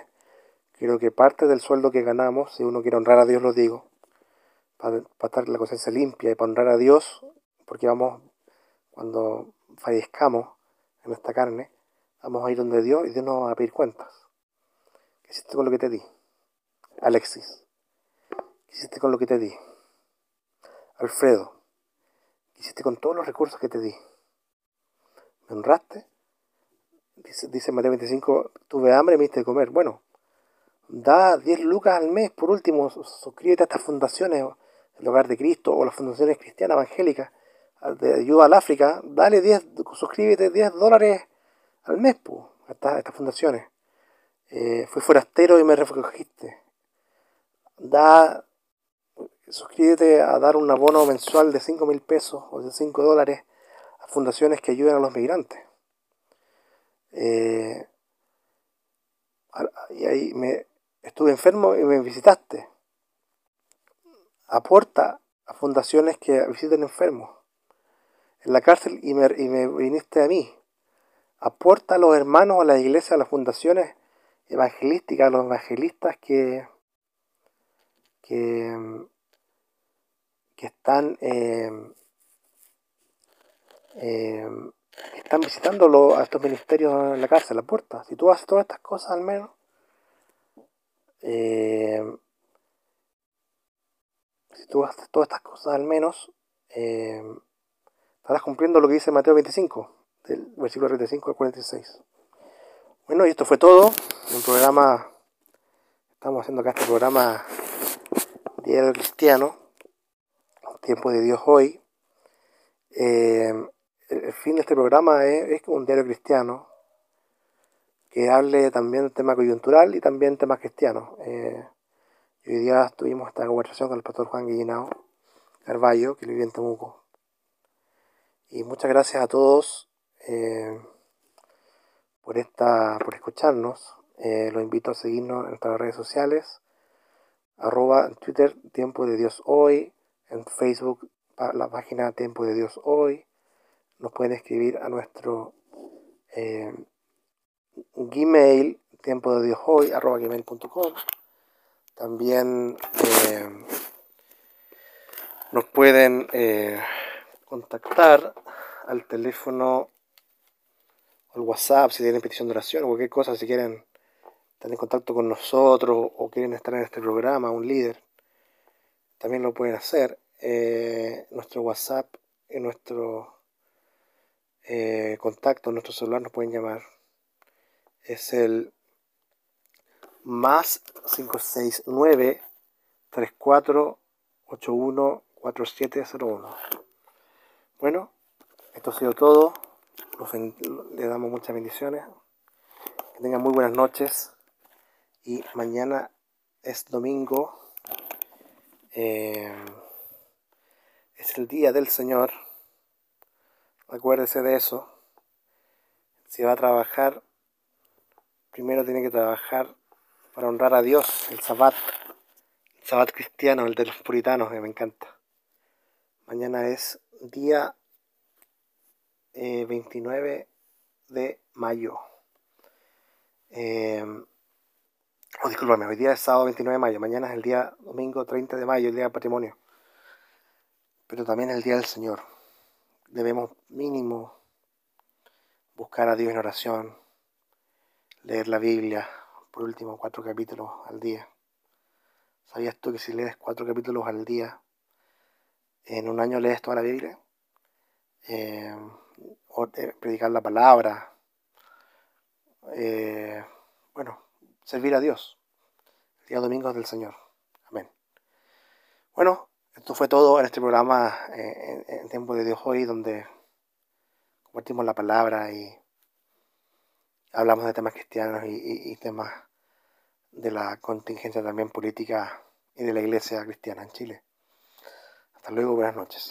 creo que parte del sueldo que ganamos, si uno quiere honrar a Dios, lo digo, para, estar la conciencia limpia y para honrar a Dios, porque vamos, cuando fallezcamos en esta carne, vamos a ir donde Dios y Dios nos va a pedir cuentas. ¿Qué hiciste con lo que te di? Alexis. ¿Qué hiciste con lo que te di? Alfredo. ¿Qué hiciste con todos los recursos que te di? ¿Me honraste? Dice, dice Mateo 25, tuve hambre me diste de comer. Bueno, da 10 lucas al mes, por último, suscríbete a estas fundaciones el Hogar de Cristo o las fundaciones cristianas evangélicas de ayuda al África, dale 10, suscríbete 10 dólares al mes a estas, fundaciones. Eh, fui forastero y me refugiste. Da, suscríbete a dar un abono mensual de 5 mil pesos o de 5 dólares a fundaciones que ayuden a los migrantes. Eh, y ahí me estuve enfermo y me visitaste aporta a fundaciones que visiten enfermos en la cárcel y me, viniste a mí. aporta a los hermanos, a la iglesia, a las fundaciones evangelísticas, a los evangelistas que, que, que están, eh, eh, están visitando a estos ministerios en la cárcel, la puerta. Si tú haces todas estas cosas al menos, eh, si tú haces todas estas cosas al menos, estarás cumpliendo lo que dice Mateo 25, del versículo 35 al 46. Bueno, y esto fue todo. Un programa, estamos haciendo acá este programa Diario Cristiano, Tiempo de Dios Hoy. Eh, el fin de este programa es, un diario cristiano que hable también del tema coyuntural y también temas cristianos. Eh, hoy día tuvimos esta conversación con el pastor Juan Guillinao Carballo, que vive en Temuco. Y muchas gracias a todos eh, por, esta, por escucharnos. Eh, los invito a seguirnos en nuestras redes sociales. Arroba en Twitter Tiempo de Dios Hoy. En Facebook la página Tiempo de Dios Hoy. Nos pueden escribir a nuestro eh, Gmail Tiempo de Dios Hoy arroba gmail.com. También nos pueden contactar al teléfono al WhatsApp si tienen petición de oración o cualquier cosa, si quieren estar en contacto con nosotros o quieren estar en este programa, un líder, también lo pueden hacer. Eh, nuestro WhatsApp y nuestro eh, contacto, nuestro celular nos pueden llamar. Es el más 569 3481 4701. Bueno, esto ha sido todo. le damos muchas bendiciones. Que tengan muy buenas noches. Y mañana es domingo. Eh, es el día del Señor. Acuérdese de eso. Si va a trabajar, primero tiene que trabajar para honrar a Dios, el sabbat. El sabbat cristiano, el de los puritanos, que me encanta. Mañana es día 29 eh, de mayo. Eh, oh, discúlpame, hoy día es sábado 29 de mayo, mañana es el día domingo 30 de mayo, el día del patrimonio. Pero también es el día del Señor. Debemos mínimo buscar a Dios en oración, leer la Biblia, por último, cuatro capítulos al día. ¿Sabías tú que si lees cuatro capítulos al día, en un año lees toda la Biblia? Eh, o predicar la palabra, eh, bueno, servir a Dios. El día domingo del Señor. Amén. Bueno, esto fue todo en este programa eh, en, Tiempo de Dios hoy, donde compartimos la palabra y hablamos de temas cristianos y temas de la contingencia también política y de la iglesia cristiana en Chile. Hasta luego, buenas noches.